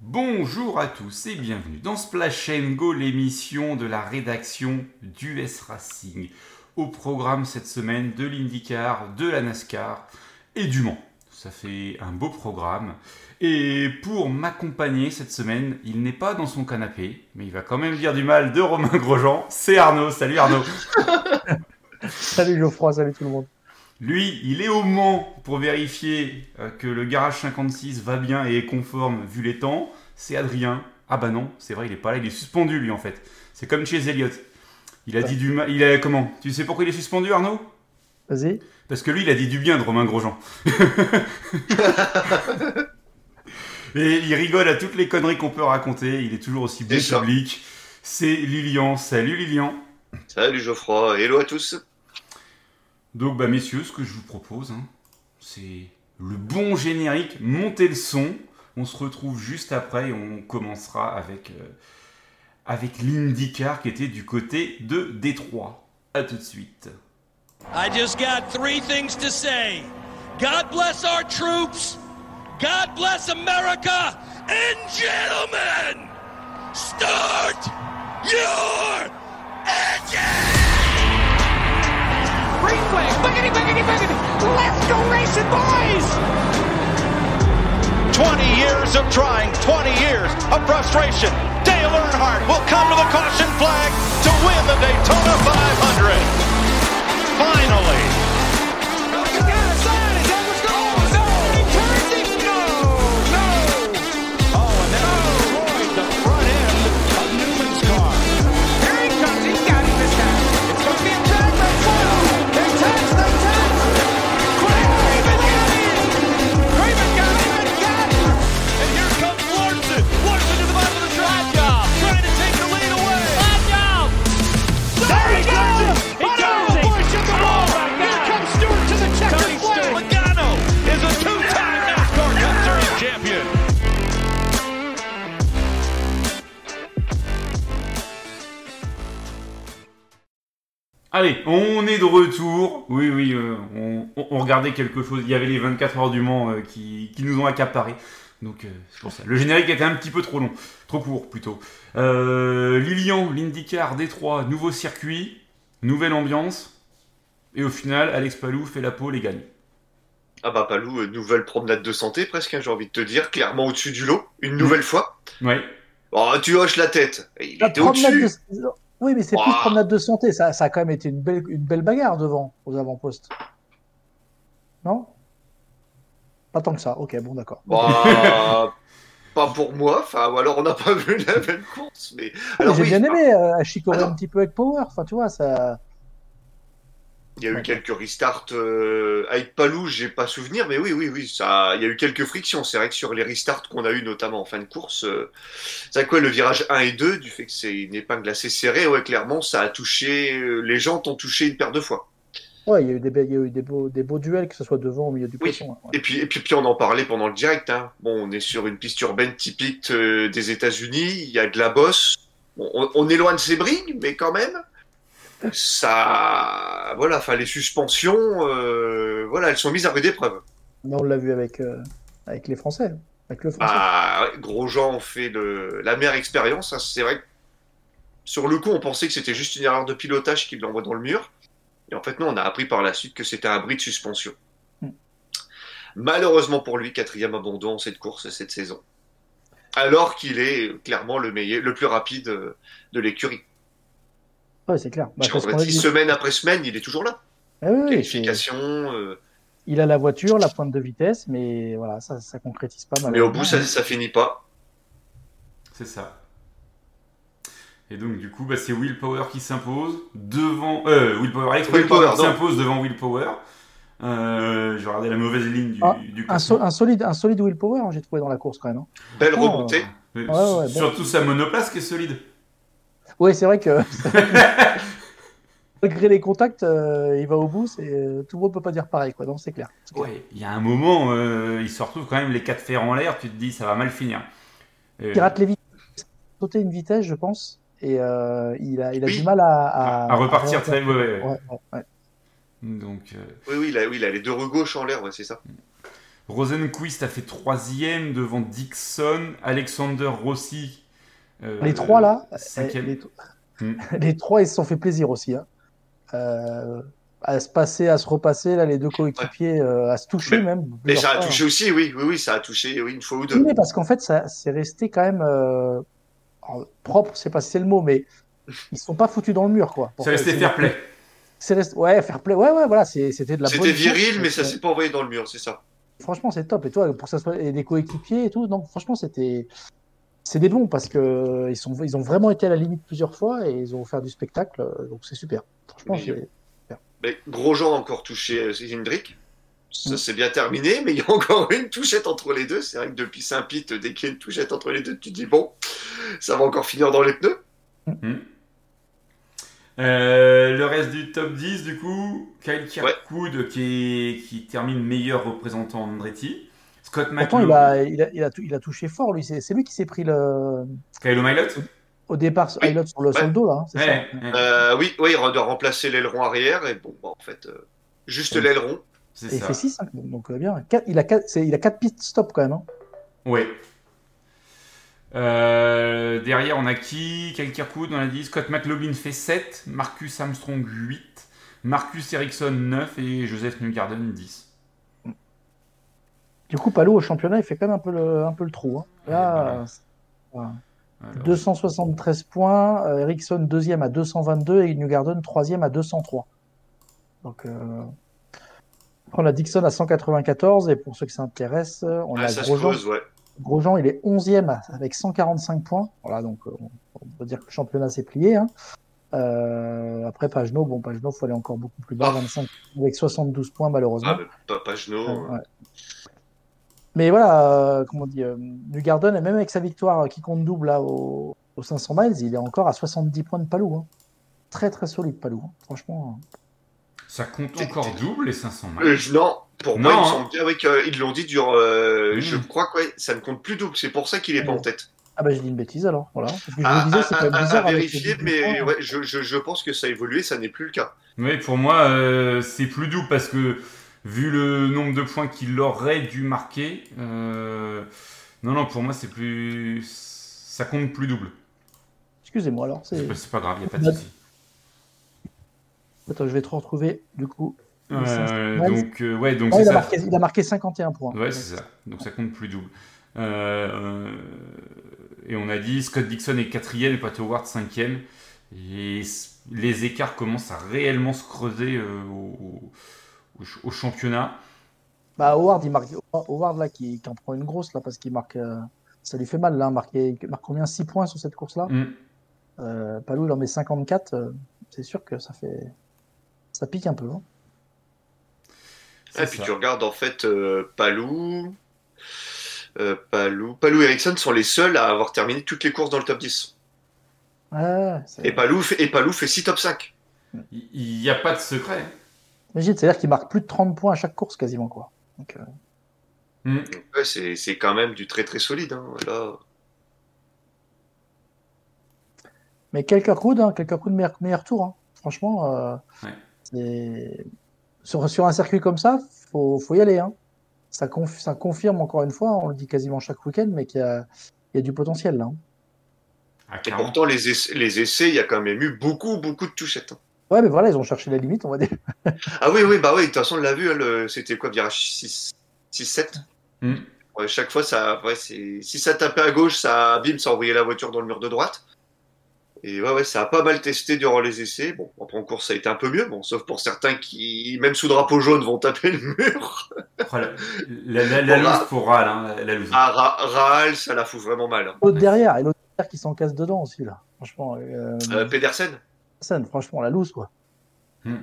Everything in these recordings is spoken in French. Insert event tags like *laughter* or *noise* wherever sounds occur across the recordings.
Bonjour à tous et bienvenue dans Splash Go, l'émission de la rédaction d'US Racing. Au programme cette semaine de l'IndyCar, de la NASCAR et du Mans. Ça fait un beau programme. Et pour m'accompagner cette semaine, il n'est pas dans son canapé, mais il va quand même dire du mal de Romain Grosjean. C'est Arnaud. Salut Arnaud. *laughs* salut Geoffroy, salut tout le monde. Lui, il est au Mans pour vérifier euh, que le garage 56 va bien et est conforme vu les temps. C'est Adrien. Ah bah non, c'est vrai, il est pas là, il est suspendu lui en fait. C'est comme chez Elliott. Il a dit du mal. Il a comment? Tu sais pourquoi il est suspendu, Arnaud? Vas-y. Parce que lui, il a dit du bien de Romain Grosjean. *laughs* et il rigole à toutes les conneries qu'on peut raconter. Il est toujours aussi bon public. C'est Lilian. Salut Lilian. Salut Geoffroy. Hello à tous. Donc, bah, messieurs, ce que je vous propose, hein, c'est le bon générique, montez le son. On se retrouve juste après et on commencera avec, euh, avec l'IndyCar qui était du côté de Détroit. A tout de suite. I just got three things to say. God bless our troops. God bless America. And gentlemen, start your engine! Green flag, boogity, boogity, boogity. Let's go racing, boys! 20 years of trying, 20 years of frustration. Dale Earnhardt will come to the caution flag to win the Daytona 500. Finally, Allez, on est de retour. Oui, oui, euh, on, regardait quelque chose. Il y avait les 24 heures du Mans euh, qui, nous ont accaparé. Donc euh, c'est pour ça. Le générique était un petit peu trop long, trop court plutôt. Lilian, l'IndyCar, Détroit, nouveau circuit, nouvelle ambiance. Et au final, Alex Palou fait la pole et gagne. Ah bah Palou, nouvelle promenade de santé presque, hein, j'ai envie de te dire, clairement au-dessus du lot, une nouvelle fois. Oui. Oh, tu hoches la tête. Il était au-dessus. Oui, mais c'est plus promenade de santé. Ça, ça, a quand même été une belle, une belle bagarre devant, aux avant-postes. Non? Pas tant que ça. Ok, bon, d'accord. Bah, *laughs* *laughs* pas pour moi. Enfin, ou alors on n'a pas vu la même course. Mais j'ai bien aimé euh, à chicorer un petit peu avec Power. Enfin, tu vois, ça. Il y a eu quelques restarts euh, avec Palou, j'ai pas souvenir, mais oui, oui, oui, ça, il y a eu quelques frictions. C'est vrai que sur les restarts qu'on a eu notamment en fin de course, euh, c'est quoi le virage 1 et 2, du fait que c'est une épingle assez serrée, ouais, clairement, ça a touché, euh, les jantes ont touché une paire de fois. Ouais, il y a eu des, il y a eu des, beaux, des beaux duels, que ce soit devant ou au milieu du poisson. Hein, et, puis, et puis, puis, on en parlait pendant le direct. Hein. Bon, on est sur une piste urbaine typique des États-Unis, il y a de la bosse. on, on est loin de Sebring, mais quand même ça, voilà, enfin les suspensions, euh, voilà, elles sont mises à rude épreuve. on l'a vu avec euh, avec les Français, avec le Français. Ah, Grosjean ont fait la meilleure expérience. Hein, c'est vrai. Que sur le coup, on pensait que c'était juste une erreur de pilotage qui l'envoie dans le mur. Et en fait, non, on a appris par la suite que c'était un bris de suspension. Hmm. Malheureusement pour lui, quatrième abandon cette course cette saison. Alors qu'il est clairement le meilleur, le plus rapide de l'écurie. Ouais, c'est clair. Bah, semaine après semaine, il est toujours là. Ah oui, euh, Il a la voiture, la pointe de vitesse, mais voilà, ça, ça concrétise pas mal. Mais au bout, ça, ça finit pas. C'est ça. Et donc, du coup, bah, c'est Will Power qui s'impose devant. Euh, Will Power, Alex Power s'impose devant Will Power. Euh, J'ai regardé la mauvaise ligne du, ah, un, solide, un solide Will Power, hein, j'ai trouvé dans la course quand même. Hein. Belle oh. remontée. Surtout sa monoplace qui est solide. Oui, c'est vrai que *laughs* malgré les contacts, euh, il va au bout. C'est euh, tout le monde peut pas dire pareil, quoi. Donc c'est clair. Oui, il y a un moment, euh, il se retrouve quand même les quatre fers en l'air. Tu te dis, ça va mal finir. Il rate les vitesses, sauter une vitesse, je pense, et il a, il a du mal à, à, repartir très. Ouais, ouais. Donc. Oui, oui, il a, oui, il a les deux roues gauche en l'air, ouais, c'est ça. Rosenquist a fait troisième devant Dixon, Alexander Rossi. Euh, les trois là. Les, hmm. *laughs* les, trois ils se sont fait plaisir aussi. Hein. Euh, à se passer, à se repasser, là, les deux coéquipiers, ouais. euh, à se toucher mais, même. Mais ça a touché aussi, oui, oui, oui, ça a touché oui, une fois ou deux. Oui, parce qu'en fait, ça c'est resté quand même euh, propre, je sais pas si c'est le mot, mais ils sont pas foutus dans le mur, quoi. C'est resté fair play. C'est resté... Ouais, fair play, ouais, ouais, voilà, c'était de la C'était viril, mais ça s'est pas envoyé dans le mur, c'est ça. Franchement, c'est top. Et toi, pour que ça soit et des coéquipiers et tout, donc franchement, c'était. C'est des bons parce que ils, sont, ils ont vraiment été à la limite plusieurs fois et ils ont offert du spectacle, donc c'est super. Franchement, c'est. Mais Grosjean a encore touché Hendrick. Ça s'est bien terminé, mais il y a encore une touchette entre les deux. C'est vrai que depuis Saint-Pete, dès qu'il y a une touchette entre les deux, tu te dis bon, ça va encore finir dans les pneus. Mmh. Euh, le reste du top 10, du coup, Kyle Kirkwood ouais. qui, est, qui termine meilleur représentant Andretti. Scott McLaughlin. il a, il, a, il, a, il a touché fort, lui. C'est lui qui s'est pris le. Kyle Milot au départ, oui. Ilott sur, le, ouais. dos, là. Ouais, ça? ouais. Euh, oui, oui, il doit remplacer l'aileron arrière. Et bon, bah, en fait, euh, juste l'aileron. Et il fait 6, hein, donc euh, bien. Quatre, il, a 4, il a 4 pistes stop quand même. Hein. Oui. Euh, derrière, on a qui? Kyle Kirkwood, on a dit. Scott McLaughlin fait 7. Marcus Armstrong 8. Marcus Ericsson 9. Et Joseph Newgarden 10. Du coup, Palou au championnat, il fait quand même un peu le, un peu le trou. Hein. Là, voilà. Alors... 273 points. Euh, Ericsson deuxième à 222 et Newgarden troisième à 203. Donc, euh... on a Dixon à 194 et pour ceux qui s'intéressent, on ouais, a Grosjean. Pose, ouais. Grosjean, il est 11e avec 145 points. Voilà, donc euh, on peut dire que le championnat s'est plié. Hein. Euh, après, Pagenot, bon, Pagenot, il faut aller encore beaucoup plus bas, Ah. 25 avec 72 points malheureusement. Ah, mais pas Pagenot. Ouais, ouais. Mais voilà, euh, comment on dit, euh, Newgarden, et même avec sa victoire qui compte double là, au, au 500 miles, il est encore à 70 points de Palou. Hein. Très très solide Palou, hein. franchement. Ça compte encore double les 500 miles Euh, non, pour moi, Non, hein. oui, qu'ils l'ont dit euh, Mmh. Je crois que ouais, ça ne compte plus double. C'est pour ça qu'il est pas en tête. Ah bah je dis une bêtise alors, voilà. Que je À, disais, c'est bizarre. vérifier, mais ouais, je, je, je pense que ça a évolué, ça n'est plus le cas. Oui, pour moi, euh, c'est plus doux parce que vu le nombre de points qu'il aurait dû marquer, euh, non, non, pour moi, c'est plus. Ça compte plus double. Excusez-moi alors. C'est pas, grave, il n'y a pas de souci. Attends, je vais te retrouver du coup. Euh, 500 miles. donc, euh, ouais, donc c'est il, a ça. marqué, il a marqué 51 points. Ouais, c'est ça. Donc ça compte plus double. Euh, et on a dit Scott Dixon est quatrième et Pat Howard cinquième. Et les écarts commencent à réellement se creuser au, au ch- au championnat. Bah, Howard, il marque, Howard là, qui, qui en prend une grosse là, parce qu'il marque. euh, ça lui fait mal là, marquer, il marque combien 6 points sur cette course là Mm. euh, Palou, il en met 54. euh, c'est sûr que ça fait. Ça pique un peu. hein. Et puis ça. tu regardes en fait euh, Palou, euh, Palou, Palou et Ericsson sont les seuls à avoir terminé toutes les courses dans le top 10. Ouais, c'est- Et Palou fait, et Palou fait 6 top 5. Il n'y a pas de secret. Imagine, c'est-à-dire qu'il marque plus de 30 points à chaque course quasiment. quoi. Donc, euh, Mm. Ouais, c'est c'est quand même du très très solide. Hein. Là, Mais quelques coups, hein, quelques coups de meilleur, meilleur tour. hein. Franchement, euh, Ouais. c'est- sur, sur un circuit comme ça, faut, faut y aller. hein. Ça, conf- ça confirme encore une fois, on le dit quasiment chaque week-end, mais qu'il y a, il y a du potentiel là. hein. Ah, et pourtant, les essais, les essais, il y a quand même eu beaucoup beaucoup de touchettes. Ouais, mais voilà, ils ont cherché la limite, on va dire. *laughs* Ah oui, oui, bah oui, de toute façon, on l'a vu, hein, c'était quoi, virage 6, 7 Mm. Ouais, chaque fois, ça, ouais, si ça tapait à gauche, ça, bim, ça envoyait la voiture dans le mur de droite. Et ouais, ouais, ça a pas mal testé durant les essais. Bon, après en course, ça a été un peu mieux, bon, sauf pour certains qui, même sous drapeau jaune, vont taper le mur. Oh, la, la, la, la Bon, bah. pour Ral, hein, la, loose. Ah, Ra- Raal, ça la fout vraiment mal. hein. L'autre derrière, et l'autre derrière qui s'en casse dedans aussi, là. Franchement, euh, Euh, Pedersen Pedersen, franchement, la loose, quoi. Mm.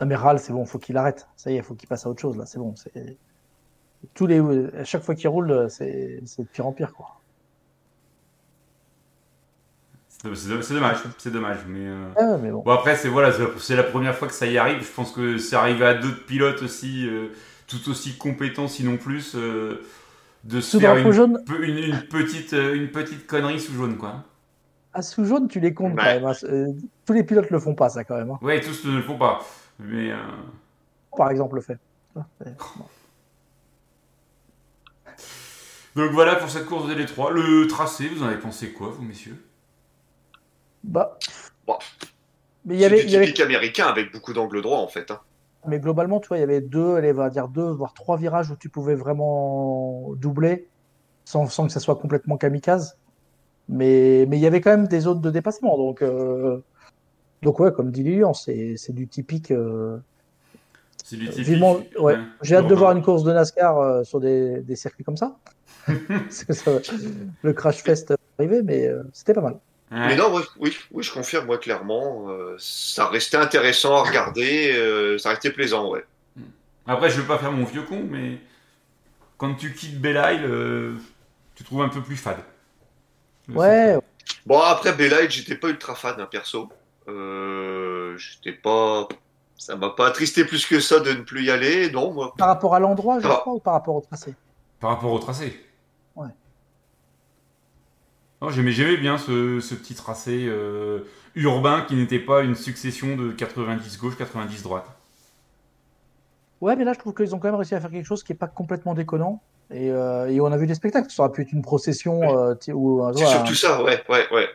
Non, mais Ral, c'est bon, faut qu'il arrête. Ça y est, faut qu'il passe à autre chose, là, c'est bon. Tous les... À chaque fois qu'il roule, c'est de pire en pire, quoi. C'est dommage, c'est dommage. Mais, euh, Ah, mais bon. Bon après c'est voilà c'est- la première fois que ça y arrive. Je pense que c'est arrivé à d'autres pilotes aussi euh, tout aussi compétents sinon plus euh, de se faire une, jaune, une, une petite une petite connerie sous jaune quoi. À sous jaune, tu les comptes Ouais. quand même. hein. Euh, Tous les pilotes le font pas, ça, quand même. hein. Ouais tous ne le font pas. Mais euh, Par exemple, le fait. Bon. Donc voilà pour cette course de Détroit. Le tracé, vous en avez pensé quoi, vous, messieurs? Bah. Bon. Mais il y avait. C'est du typique américain avec beaucoup d'angles droits, en fait. Hein. Mais globalement, tu vois, il y avait deux, allez, on va dire deux, voire trois virages où tu pouvais vraiment doubler sans, sans que ça soit complètement kamikaze. Mais, mais il y avait quand même des zones de dépassement. Donc, euh, donc ouais, comme dit Lilian, c'est du typique. Euh, c'est du typique. Vivement, ouais. J'ai hâte de voir une course de NASCAR euh, sur des, des, circuits comme ça. *laughs* ça le Crash Fest arrivé, mais euh, c'était pas mal. Mais non, oui, oui, je confirme, moi, clairement. Euh, ça restait intéressant à regarder, euh, ça restait plaisant, ouais. Après, je veux pas faire mon vieux con, mais quand tu quittes Belle Isle, tu trouves un peu plus fade. Ouais. Bon, après Belle Isle, j'étais pas ultra fan, hein, perso. Euh, j'étais pas. Ça m'a pas attristé plus que ça de ne plus y aller, non, moi. Par rapport à l'endroit, je ah. crois, ou par rapport au tracé? Par rapport au tracé? Ouais. Oh, j'aimais bien ce, ce, petit tracé euh, urbain qui n'était pas une succession de 90 gauche, 90 droite. Ouais, mais là, je trouve qu'ils ont quand même réussi à faire quelque chose qui n'est pas complètement déconnant. Et, euh, et, on a vu des spectacles. Ça aurait pu être une procession. Euh, ou C'est surtout ça, ouais, ouais, ouais.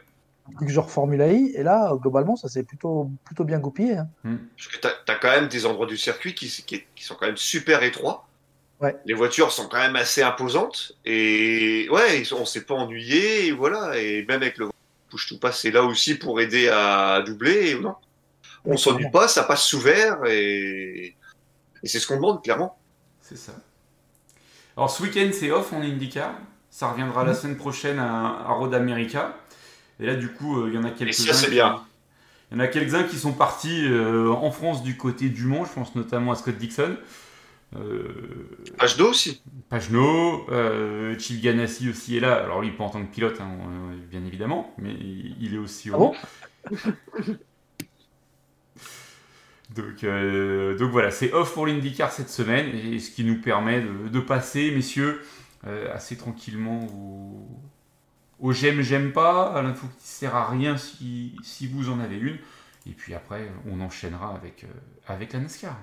Genre Formula I. Et là, globalement, ça s'est plutôt, plutôt bien goupillé. Hein. Hmm. Parce que tu as, quand même des endroits du circuit qui, qui, qui sont quand même super étroits. Les voitures sont quand même assez imposantes et ouais, on s'est pas ennuyé et voilà. Et même avec le push to pass, c'est là aussi pour aider à doubler. non, on s'ennuie pas, ça passe sous vert et, c'est ce qu'on demande clairement. C'est ça. Alors ce week-end c'est off en IndyCar. Ça reviendra la semaine prochaine à, Road America. Et là du coup euh, il y en a quelques-uns. c'est bien. Il y en a quelques-uns qui sont partis euh, en France du côté du Mont. Je pense notamment à Scott Dixon. Euh, aussi. Pagno, euh, Chip Ganassi aussi est là. Alors lui, pas en tant que pilote, hein, euh, bien évidemment, mais il est aussi au ah *laughs* donc, euh, donc voilà, c'est off pour l'IndyCar cette semaine, et ce qui nous permet de, passer, messieurs, assez tranquillement au, j'aime, j'aime pas, à l'info qui sert à rien si, vous en avez une. Et puis après, on enchaînera avec, avec la NASCAR.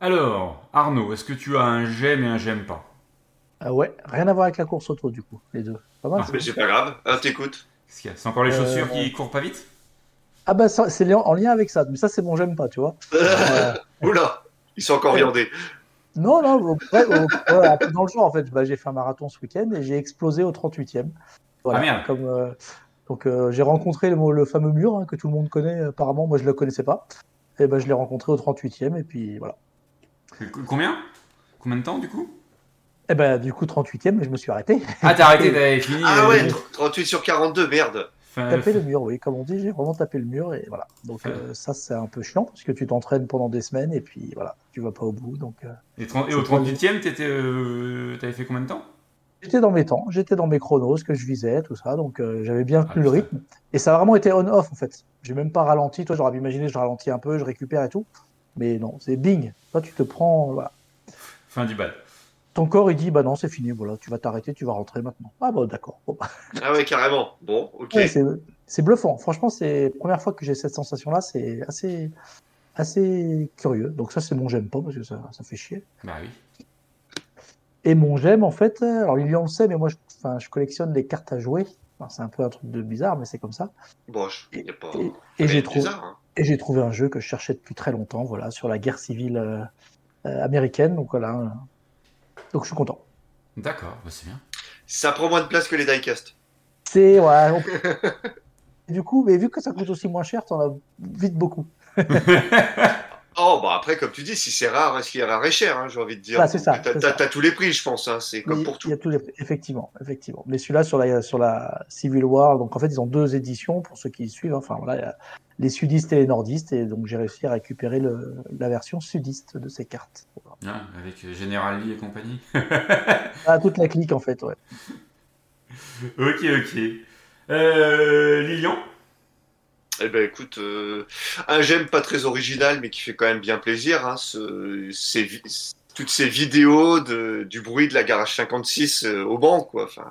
Alors, Arnaud, est-ce que tu as un j'aime et un j'aime pas? Ah Ouais, rien à voir avec la course auto du coup, les deux. Pas mal, ah, mais c'est pas grave, ah, t'écoutes. C'est encore les chaussures qui euh, courent pas vite Ah bah c'est en lien avec ça, mais ça c'est mon j'aime pas, tu vois. *laughs* Oula, ils sont encore viandés. Non, non, dans le genre en fait, bah, j'ai fait un marathon ce week-end et j'ai explosé au 38e. Voilà, ah, Comme, euh, donc euh, j'ai rencontré le, le, fameux mur hein, que tout le monde connaît apparemment, moi je le connaissais pas. Et ben je l'ai rencontré au 38e et puis voilà. Combien? Combien de temps du coup? Eh ben du coup 38e, mais je me suis arrêté. Ah t'as arrêté, t'avais *laughs* fini. Ah ouais, 38 sur 42, merde. Tapé le mur, oui, comme on dit, j'ai vraiment tapé le mur et voilà. Donc euh, ça c'est un peu chiant parce que tu t'entraînes pendant des semaines et puis voilà, tu vas pas au bout. Donc. Euh, et, au 38e, t'étais, euh, t'avais fait combien de temps? J'étais dans mes temps, j'étais dans mes chronos, ce que je visais, tout ça, donc j'avais bien tenu le ah, rythme. Et ça a vraiment été on-off en fait. J'ai même pas ralenti. Toi, j'aurais pu imaginer, je ralentis un peu, je récupère et tout. Mais non, c'est bing. Toi, tu te prends. Voilà. Fin du bal. Ton corps, il dit bah non, c'est fini, voilà, tu vas t'arrêter, tu vas rentrer maintenant. Ah bah d'accord. Ah ouais, carrément. Bon, ok. c'est bluffant. Franchement, c'est la première fois que j'ai cette sensation-là, c'est assez, assez curieux. Donc ça, c'est mon j'aime pas parce que ça, ça fait chier. Bah oui. Et mon j'aime, en fait, alors il en sait, mais moi, je, je collectionne les cartes à jouer. c'est un peu un truc de bizarre, mais c'est comme ça. Bon, il a pas. Et, j'ai trouvé. Hein. Et j'ai trouvé un jeu que je cherchais depuis très longtemps, voilà, sur la guerre civile euh, euh, américaine. Donc voilà. Donc je suis content. D'accord, bah, c'est bien. Ça prend moins de place que les diecast. C'est ouais. *laughs* du coup, mais vu que ça coûte aussi moins cher, t'en as vite beaucoup. *laughs* Oh, bah après, comme tu dis, si c'est rare, ce qui est rare et cher, hein, j'ai envie de dire. Ah, c'est ça. T'as tous les prix, je pense, hein, c'est comme pour tout. Y a tous les Effectivement, effectivement. Mais celui-là, sur la, sur la Civil War, donc en fait, ils ont deux éditions pour ceux qui suivent. Hein. Enfin, voilà, y a les sudistes et les nordistes, et donc j'ai réussi à récupérer le, la version sudiste de ces cartes. Ah, avec euh, General Lee et compagnie. *laughs* ah, toute la clique, en fait, ouais. *laughs* ok, ok. Euh, Lilian? Eh ben écoute, euh, un j'aime pas très original, mais qui fait quand même bien plaisir. Hein, toutes ces vidéos de, du bruit de la garage 56 euh, au banc, quoi. Enfin,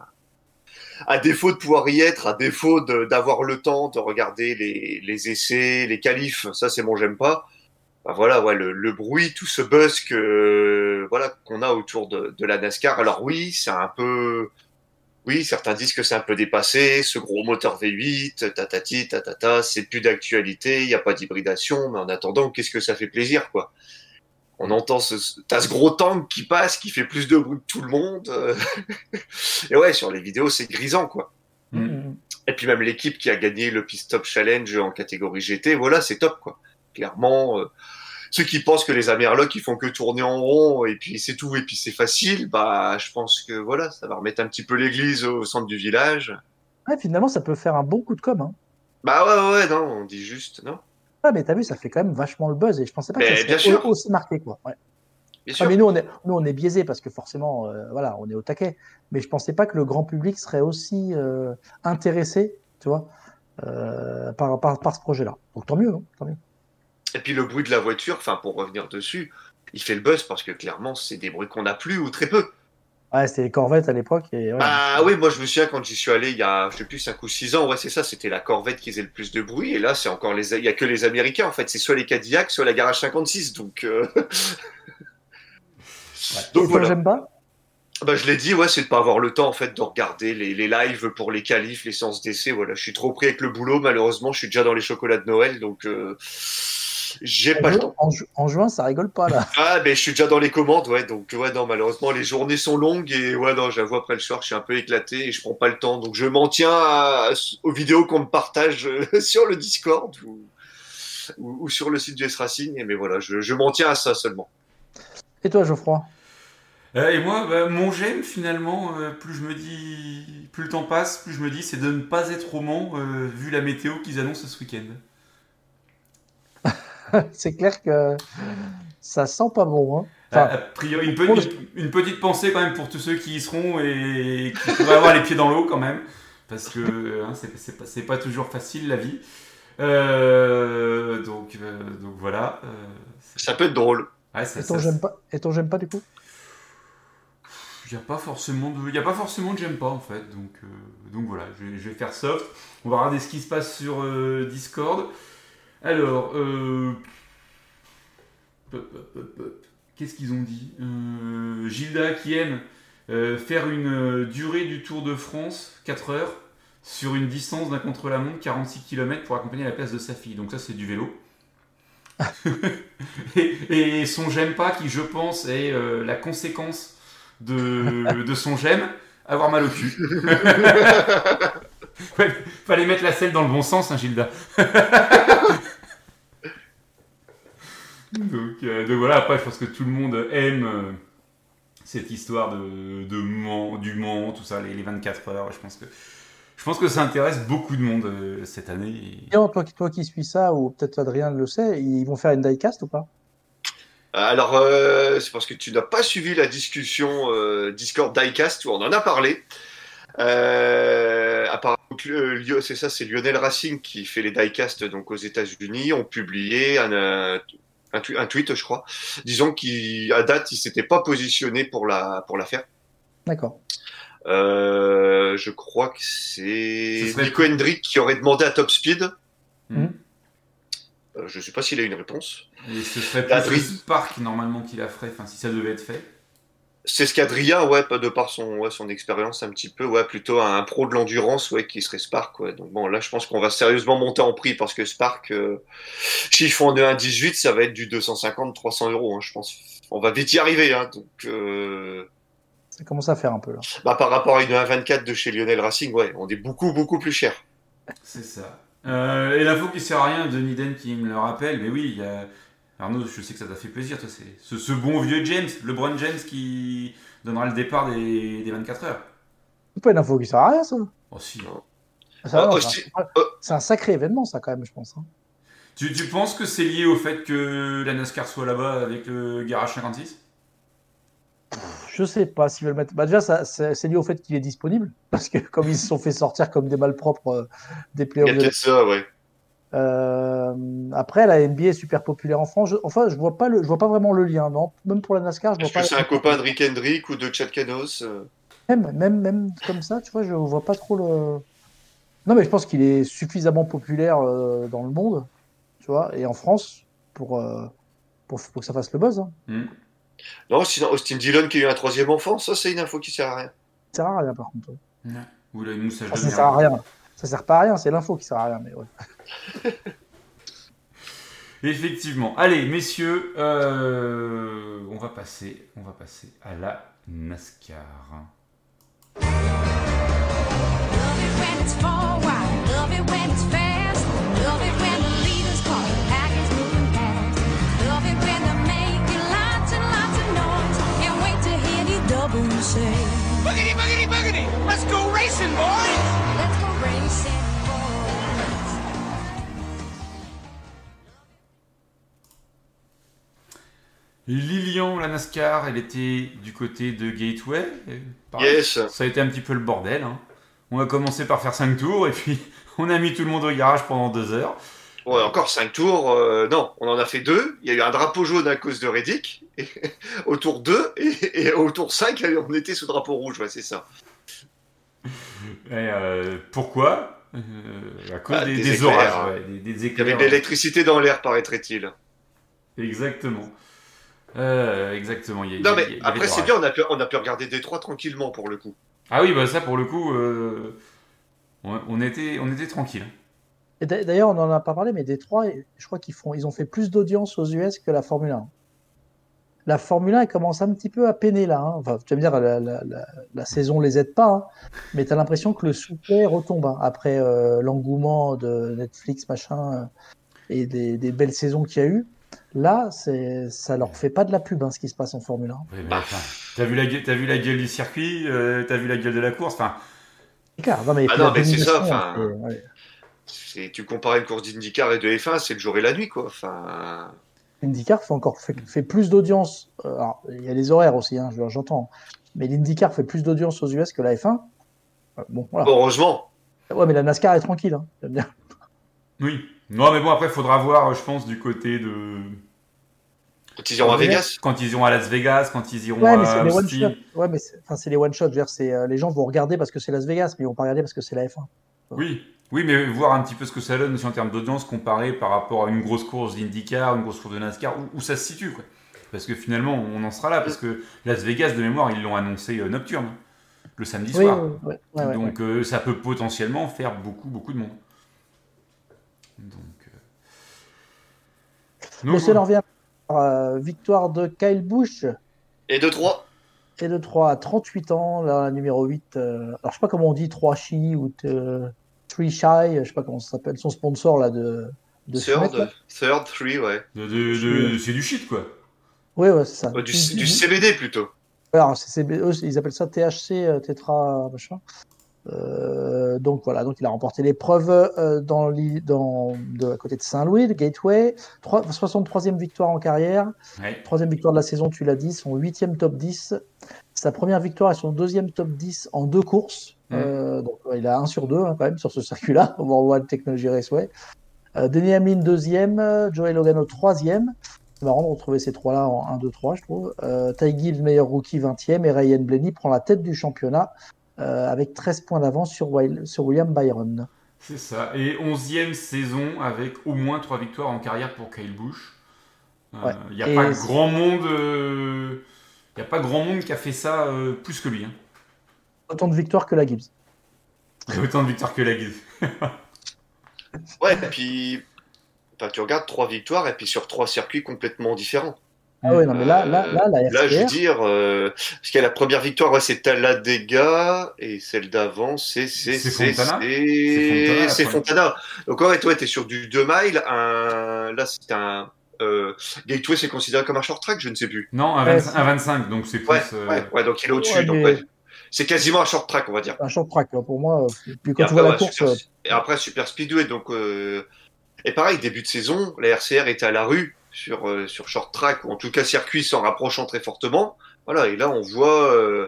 à défaut de pouvoir y être, à défaut d'avoir le temps de regarder les, les essais, les qualifs, ça c'est bon, j'aime pas. Bah voilà, ouais, le, le, bruit, tout ce buzz que voilà qu'on a autour de, de, la NASCAR. Alors oui, c'est un peu, oui, certains disent que c'est un peu dépassé, ce gros moteur V8, tatati, tatata, c'est plus d'actualité, il n'y a pas d'hybridation, mais en attendant, qu'est-ce que ça fait plaisir, quoi on entend ce, t'as ce gros tank qui passe, qui fait plus de bruit que tout le monde. *laughs* et ouais, sur les vidéos, c'est grisant, quoi. Mm. Et puis même l'équipe qui a gagné le Pit Stop Challenge en catégorie GT, voilà, c'est top, quoi. Clairement, euh, ceux qui pensent que les Amerlocs ils font que tourner en rond et puis c'est tout et puis c'est facile, bah je pense que voilà, ça va remettre un petit peu l'église au centre du village. Ouais, finalement, ça peut faire un bon coup de com. Hein. Bah ouais, ouais, non, on dit juste, non. Ah, mais t'as vu, ça fait quand même vachement le buzz et je pensais pas que ça serait aussi marqué, quoi. Ouais. Bien sûr. mais nous on, est, nous, on est biaisé parce que forcément, euh, voilà, on est au taquet. Mais je pensais pas que le grand public serait aussi euh, intéressé, tu vois, euh, par, par, par, ce projet-là. Donc tant mieux, hein, tant mieux. Et puis le bruit de la voiture, enfin pour revenir dessus, il fait le buzz parce que clairement, c'est des bruits qu'on n'a plus ou très peu. Ouais, c'était les Corvettes à l'époque. Et... Ah oui, moi je me souviens quand j'y suis allé il y a, je sais plus, 5 ou 6 ans, ouais, c'est ça, c'était la Corvette qui faisait le plus de bruit. Et là, c'est encore les. Il y a que les Américains en fait, c'est soit les Cadillacs, soit la Garage 56. Donc. Euh... *laughs* ouais. donc voilà. j'aime pas? Bah, je l'ai dit, ouais, c'est de pas avoir le temps en fait de regarder les, les lives pour les qualifs, les séances d'essai. Voilà, je suis trop pris avec le boulot. Malheureusement, je suis déjà dans les chocolats de Noël, donc euh, j'ai pas le temps. En, juin, ça rigole pas là. Ah, mais je suis déjà dans les commandes, ouais. Donc, ouais, non, malheureusement, les journées sont longues et ouais, non, j'avoue, après le soir, je suis un peu éclaté et je prends pas le temps. Donc, je m'en tiens aux vidéos qu'on me partage euh, *laughs* sur le Discord ou, ou, sur le site du S-Racing. Mais voilà, je, je m'en tiens à ça seulement. Et toi, Geoffroy? Euh, et moi, bah, mon j'aime finalement, euh, plus je me dis, plus le temps passe, plus je me dis, c'est de ne pas être roman vu la météo qu'ils annoncent ce week-end. *laughs* c'est clair que ça sent pas bon. Hein. a priori, une, petite pensée quand même pour tous ceux qui y seront et qui pourraient avoir les pieds dans l'eau quand même, parce que *laughs* hein, c'est pas, toujours facile la vie. Euh, donc, euh, donc voilà. Euh, ça peut être drôle. et ton j'aime pas, et ton j'aime pas du coup? Il n'y a pas forcément de, il a pas forcément de j'aime pas en fait. Donc, donc voilà, je, je, vais faire soft. On va regarder ce qui se passe sur Discord. Alors, euh... qu'est-ce qu'ils ont dit? Euh... Gilda qui aime euh, faire une durée du Tour de France, 4 heures, sur une distance d'un contre-la-montre, 46 km, pour accompagner la place de sa fille. Donc ça, c'est du vélo. *laughs* et, son j'aime pas, qui je pense est la conséquence de, de son j'aime, avoir mal au cul. *laughs* *laughs* fallait mettre la selle dans le bon sens, hein, Gilda. Euh, donc, voilà, après, je pense que tout le monde aime euh, cette histoire de, de Mans, du Mans, tout ça, les, 24 heures. Je pense que, je pense que ça intéresse beaucoup de monde euh, cette année. Et... toi, toi, qui suis ça, ou peut-être Adrien le sait, ils vont faire une diecast ou pas? Alors, c'est parce que tu n'as pas suivi la discussion Discord Diecast où on en a parlé. apparemment, c'est ça, c'est Lionel Racing qui fait les diecast donc aux États-Unis, ont publié un, un, tweet, je crois, disons qu'à date, il s'était pas positionné pour la, pour la faire. D'accord. Euh, je crois que c'est Nico Hendrick qui aurait demandé à Top Speed. Hmm. Euh, je ne sais pas s'il a une réponse. Et ce serait plus Spark normalement qui la ferait, enfin si ça devait être fait. C'est ce qu'Adrien, ouais, de par son, ouais, son expérience un petit peu, ouais, plutôt un pro de l'endurance, ouais, qui serait Spark, ouais. Donc bon, là, je pense qu'on va sérieusement monter en prix parce que Spark, euh, chiffre en 1,18, ça va être du 250-300 euros, hein, je pense. On va vite y arriver, hein, donc. Euh... Ça commence à faire un peu là. Bah, par rapport à une 1,24 de chez Lionel Racing, ouais, on est beaucoup, beaucoup plus cher. C'est ça. Euh, et l'info qui sert à rien, Denis Den qui me le rappelle, mais oui, il y a Arnaud, je sais que ça t'a fait plaisir, toi, c'est ce, bon vieux James, LeBron James qui donnera le départ des, 24 heures. C'est pas une info qui sert à rien, ça. Oh, si. Ah, oh, c'est un sacré événement, ça, quand même, je pense. Hein. Tu, tu, penses que c'est lié au fait que la NASCAR soit là-bas avec le garage 56 je sais pas s'ils veulent mettre. Bah déjà, c'est lié au fait qu'il est disponible, parce que comme ils se sont fait sortir comme des malpropres euh, des playoffs. Il y a ça, ouais. Euh, après, la NBA est super populaire en France. enfin, je vois pas le, je vois pas vraiment le lien, non. Même pour la NASCAR, je vois Est-ce que c'est un copain de Rick Hendrick ou de Chad Canos euh Même, même, même comme ça, tu vois, je vois pas trop le. Non, mais je pense qu'il est suffisamment populaire euh, dans le monde, tu vois, et en France pour, euh, pour, pour, que ça fasse le buzz. Hein. Mm. Non, sinon Austin Dillon qui a eu un troisième enfant, ça c'est une info qui sert à rien. Ça sert à rien par contre. Ou la moussage ça sert à rien. Ça sert pas à rien, c'est l'info qui sert à rien, mais ouais. *laughs* Effectivement. Allez, messieurs, euh, on va passer, on va passer à la NASCAR. let's go racing, boys! Lilian, la NASCAR, elle était du côté de Gateway. yes. Ça a été un petit peu le bordel. Hein. On a commencé par faire 5 tours et puis *laughs* on a mis tout le monde au garage pendant 2 heures. Ouais, encore 5 tours. Euh, non, on en a fait 2. Il y a eu un drapeau jaune à cause de Reddick au tour 2 et, au tour 5, on était sous drapeau rouge. Ouais, c'est ça. Euh, pourquoi? Euh, À cause bah, des, orages. des, Il y avait de l'électricité dans l'air, paraîtrait-il. Exactement. Euh, exactement. non, mais après, c'est bien, on a, pu, on a pu regarder Détroit tranquillement pour le coup. Ah oui, bah ça, pour le coup, euh, on, était, on était tranquille. D'ailleurs, on n'en a pas parlé, mais Détroit, je crois qu'ils font, ils ont fait plus d'audience aux US que la Formule 1. La Formule 1 elle commence un petit peu à peiner là. Hein. Enfin, tu vas me dire, la, la, la, saison les aide pas, hein. mais tu as l'impression que le souper retombe hein, après euh, l'engouement de Netflix, machin, et des, des belles saisons qu'il y a eu. Là, ça leur fait pas de la pub hein, ce qui se passe en Formule 1. Oui, t'as vu, la, as vu la gueule du circuit, euh, t'as vu la gueule de la course. Enfin, non, mais, ah non, mais c'est ça. Enfin, tu compares une course d'IndyCar et de F1, c'est le jour et la nuit, quoi. Enfin. L'IndyCar fait encore fait, plus d'audience. Euh, il y a les horaires aussi, hein, j'entends. Mais l'IndyCar fait plus d'audience aux US que la F1. Euh, bon, Heureusement. Ouais, mais la NASCAR est tranquille. Hein, oui. Non, mais bon, après, il faudra voir, je pense, du côté de. Quand ils iront à Vegas Quand ils iront à Las Vegas, quand ils iront ouais, mais à Austin. Ouais, mais c'est les one-shots. Euh, les gens vont regarder parce que c'est Las Vegas, mais ils vont pas regarder parce que c'est la F1. Oui, oui, mais voir un petit peu ce que ça donne aussi en termes d'audience comparé par rapport à une grosse course d'IndyCar, une grosse course de NASCAR, où, ça se situe. Quoi. Parce que finalement, on en sera là, parce que Las Vegas, de mémoire, ils l'ont annoncé euh, nocturne, le samedi soir. Donc euh, ça peut potentiellement faire beaucoup, beaucoup de monde. Donc, euh... Monsieur en revient euh, victoire de Kyle Busch. Et de 3. Et de 3 à 38 ans, là, la numéro 8. Euh, alors, je sais pas comment on dit, 3 chi ou 3 shy, je sais pas comment ça s'appelle, son sponsor là de. de third, third, 3, ouais. c'est du shit, quoi. Oui, ouais, c'est ça. du, du, CBD plutôt. Alors, eux, ils appellent ça THC, euh, tétra, machin. Euh, donc voilà, donc il a remporté l'épreuve euh, dans, dans de, à côté de Saint-Louis, de Gateway. 63e victoire en carrière. Troisième victoire de la saison, tu l'as dit, son huitième top 10. Sa première victoire et son deuxième top 10 en deux courses. Euh, donc il a un sur deux hein, quand même sur ce circuit-là, *laughs* World Technology Raceway. Denis Hamlin deuxième, Joey Logano troisième. C'est marrant de retrouver ces trois-là en 1, 2, 3, je trouve. Euh, Ty meilleur rookie, 20e. Et Ryan Blaney prend la tête du championnat avec 13 points d'avance sur, sur, William Byron. C'est ça. Et 11e saison avec au moins 3 victoires en carrière pour Kyle Busch. Euh, il n'y a, pas grand monde, euh, a pas grand monde qui a fait ça plus que lui. Hein. Autant de victoires que la Gibbs. *laughs* Autant de victoires que la Gibbs. ouais, et puis tu regardes 3 victoires et puis sur 3 circuits complètement différents. Ah oui, non, mais là, là, là, la là je veux dire, euh, parce qu'il y a la première victoire, ouais, c'est Talladega, et celle d'avant, c'est c'est Fontana. C'est Fontana. Donc ouais, toi, t'es sur du 2 miles. Un... Là, c'est un euh, Gateway, c'est considéré comme un short track, je ne sais plus. Non, un, 25, donc c'est plus. Ouais, euh, ouais, donc il est au-dessus. donc c'est quasiment un short track, on va dire. Un short track, pour moi. Puis quand tu vois la course. Euh, et après, Super Speedway, donc. Et pareil, début de saison, la RCR était à la rue sur, euh, sur short track, ou en tout cas circuit s'en rapprochant très fortement. Voilà, et là on voit, euh,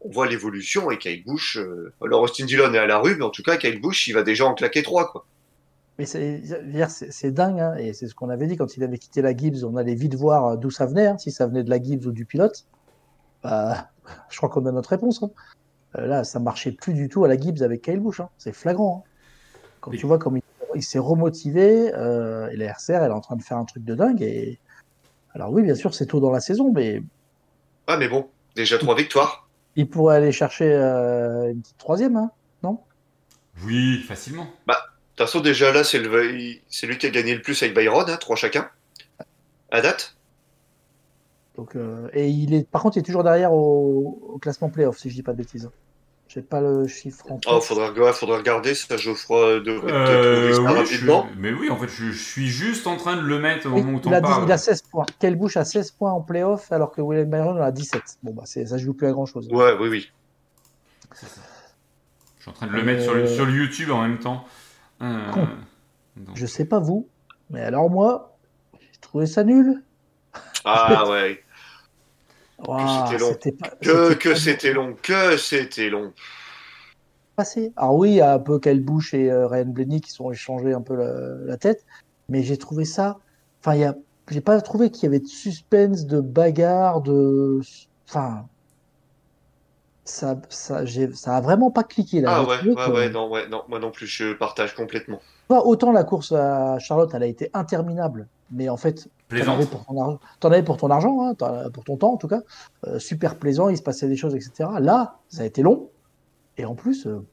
on voit l'évolution et Kyle Busch, euh, alors Austin Dillon est à la rue, mais en tout cas Kyle Busch il va déjà en claquer trois. Quoi. Mais c'est dingue, hein, et c'est ce qu'on avait dit quand il avait quitté la Gibbs, on allait vite voir d'où ça venait, hein, si ça venait de la Gibbs ou du pilote. Bah, *laughs* je crois qu'on a notre réponse. Hein. là, ça marchait plus du tout à la Gibbs avec Kyle Busch. Hein. C'est flagrant. Hein. Quand tu vois comme il, s'est remotivé, et la RCR, elle est en train de faire un truc de dingue. Et... Alors oui, bien sûr, c'est tôt dans la saison, mais... Ah, mais bon, déjà trois victoires. Il pourrait aller chercher une petite troisième, hein, non? Oui, facilement. Bah, de toute façon, déjà là, c'est lui qui a gagné le plus avec Byron, hein, trois chacun, à date. Donc, euh, et il est, par contre, il est toujours derrière au, classement playoff, si je dis pas de bêtises. J'ai pas le chiffre en Oh, faudra, faudra regarder, ça Geoffroy devrait euh, oui, rapidement. Mais oui, en fait, je, suis juste en train de le mettre au moment où il, a parle. il a 16 points. Quelle bouche a 16 points en playoff alors que William Byron en a 17. Bon, bah, ça joue plus à grand chose. Ouais, oui, oui. Je suis en train de le mettre sur le, sur le YouTube en même temps. Euh, je sais pas vous, mais alors moi, j'ai trouvé ça nul. Ah *laughs* ouais. Que c'était long. que, c'était long. Passé. Alors oui, il y a un peu Kyle Bush et euh, Ryan Blaney qui sont échangés un peu la, tête, mais j'ai trouvé ça. Enfin, il y a... j'ai pas trouvé qu'il y avait de suspense, de bagarre, de. Enfin, ça, ça, ça a vraiment pas cliqué là. Ah ouais, ouais, ouais, non, ouais, non, moi non plus, je partage complètement. autant la course à Charlotte, elle a été interminable, mais en fait, t'en avais, pour ton argent, avais pour ton argent, hein, pour ton temps en tout cas, euh, super plaisant, il se passait des choses, etc. Là, ça a été long, et en plus, euh,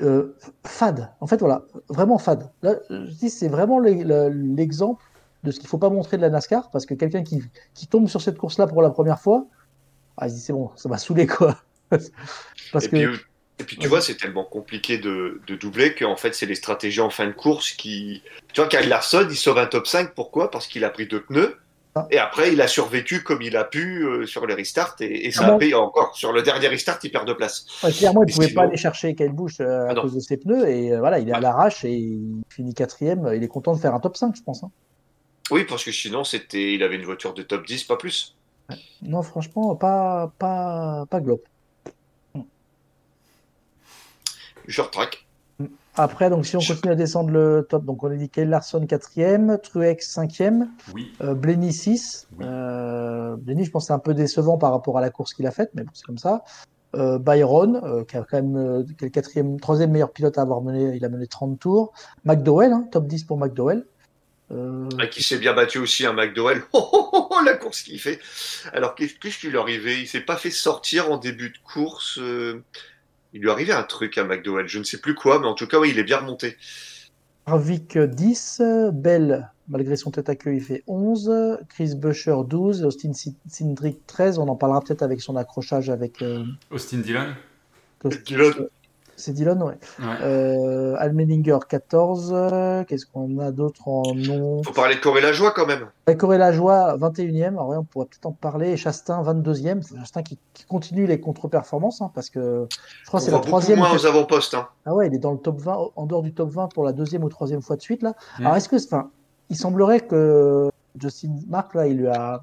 euh, fade. En fait, voilà, vraiment fade. Là, je dis, c'est vraiment l'exemple de ce qu'il faut pas montrer de la NASCAR, parce que quelqu'un qui, qui tombe sur cette course-là pour la première fois, ah, c'est bon, ça m'a saoulé quoi. *laughs* Parce et, que... puis, et puis tu vois, c'est tellement compliqué de, de doubler qu'en fait, c'est les stratégies en fin de course qui. Tu vois, Kyle Larson, il sauve un top 5, pourquoi? Parce qu'il a pris deux pneus. Ah. Et après, il a survécu comme il a pu euh, sur les restarts et, ça a payé encore. Sur le dernier restart, il perd de place. clairement, il ne pouvait pas aller chercher Kyle Busch euh, à ah cause de ses pneus. Et euh, voilà, il est à l'arrache et il finit quatrième. Il est content de faire un top 5, je pense. Hein. Oui, parce que sinon, c'était, il avait une voiture de top 10, pas plus. Non, franchement, pas, pas, pas globe. Short track. Après, donc, si on continue à descendre le top, donc on a dit Kyle Larson 4ème, Truex 5ème, oui. euh, Blenny 6. Euh, Blenny, je pense c'est un peu décevant par rapport à la course qu'il a faite, mais bon, c'est comme ça. Euh, Byron, euh, qui a quand même euh, qui est le quatrième, troisième meilleur pilote à avoir mené, il a mené 30 tours. McDowell, hein, top 10 pour McDowell. Euh... Ah, qui s'est bien battu aussi, un McDowell. Oh, *laughs* oh, oh, oh, la course qu'il fait. Alors, qu'est-ce qui lui est arrivé? Il s'est pas fait sortir en début de course. Euh, il lui est arrivé un truc à McDowell. Je ne sais plus quoi, mais en tout cas, oui, il est bien remonté. Harvick 10, Bell, malgré son tête à queue, il fait 11, Chris Buescher 12, Austin Cindric 13. On en parlera peut-être avec son accrochage avec. Euh, Austin Dillon Dillon. C'est Dylan, ouais. Euh, Almeninger 14. Qu'est-ce qu'on a d'autre en nom? Faut parler de Corée Lajoie quand même. Corée Lajoie 21e. Alors, on pourrait peut-être en parler. Chastain 22e. Chastain qui, continue les contre-performances hein, parce que je crois que c'est la troisième. moins aux avant-postes. Hein. Ah ouais, il est dans le top 20, en dehors du top 20 pour la deuxième ou troisième fois de suite là. Mm. Alors est-ce que, enfin, il semblerait que Justin Mark là, il lui a,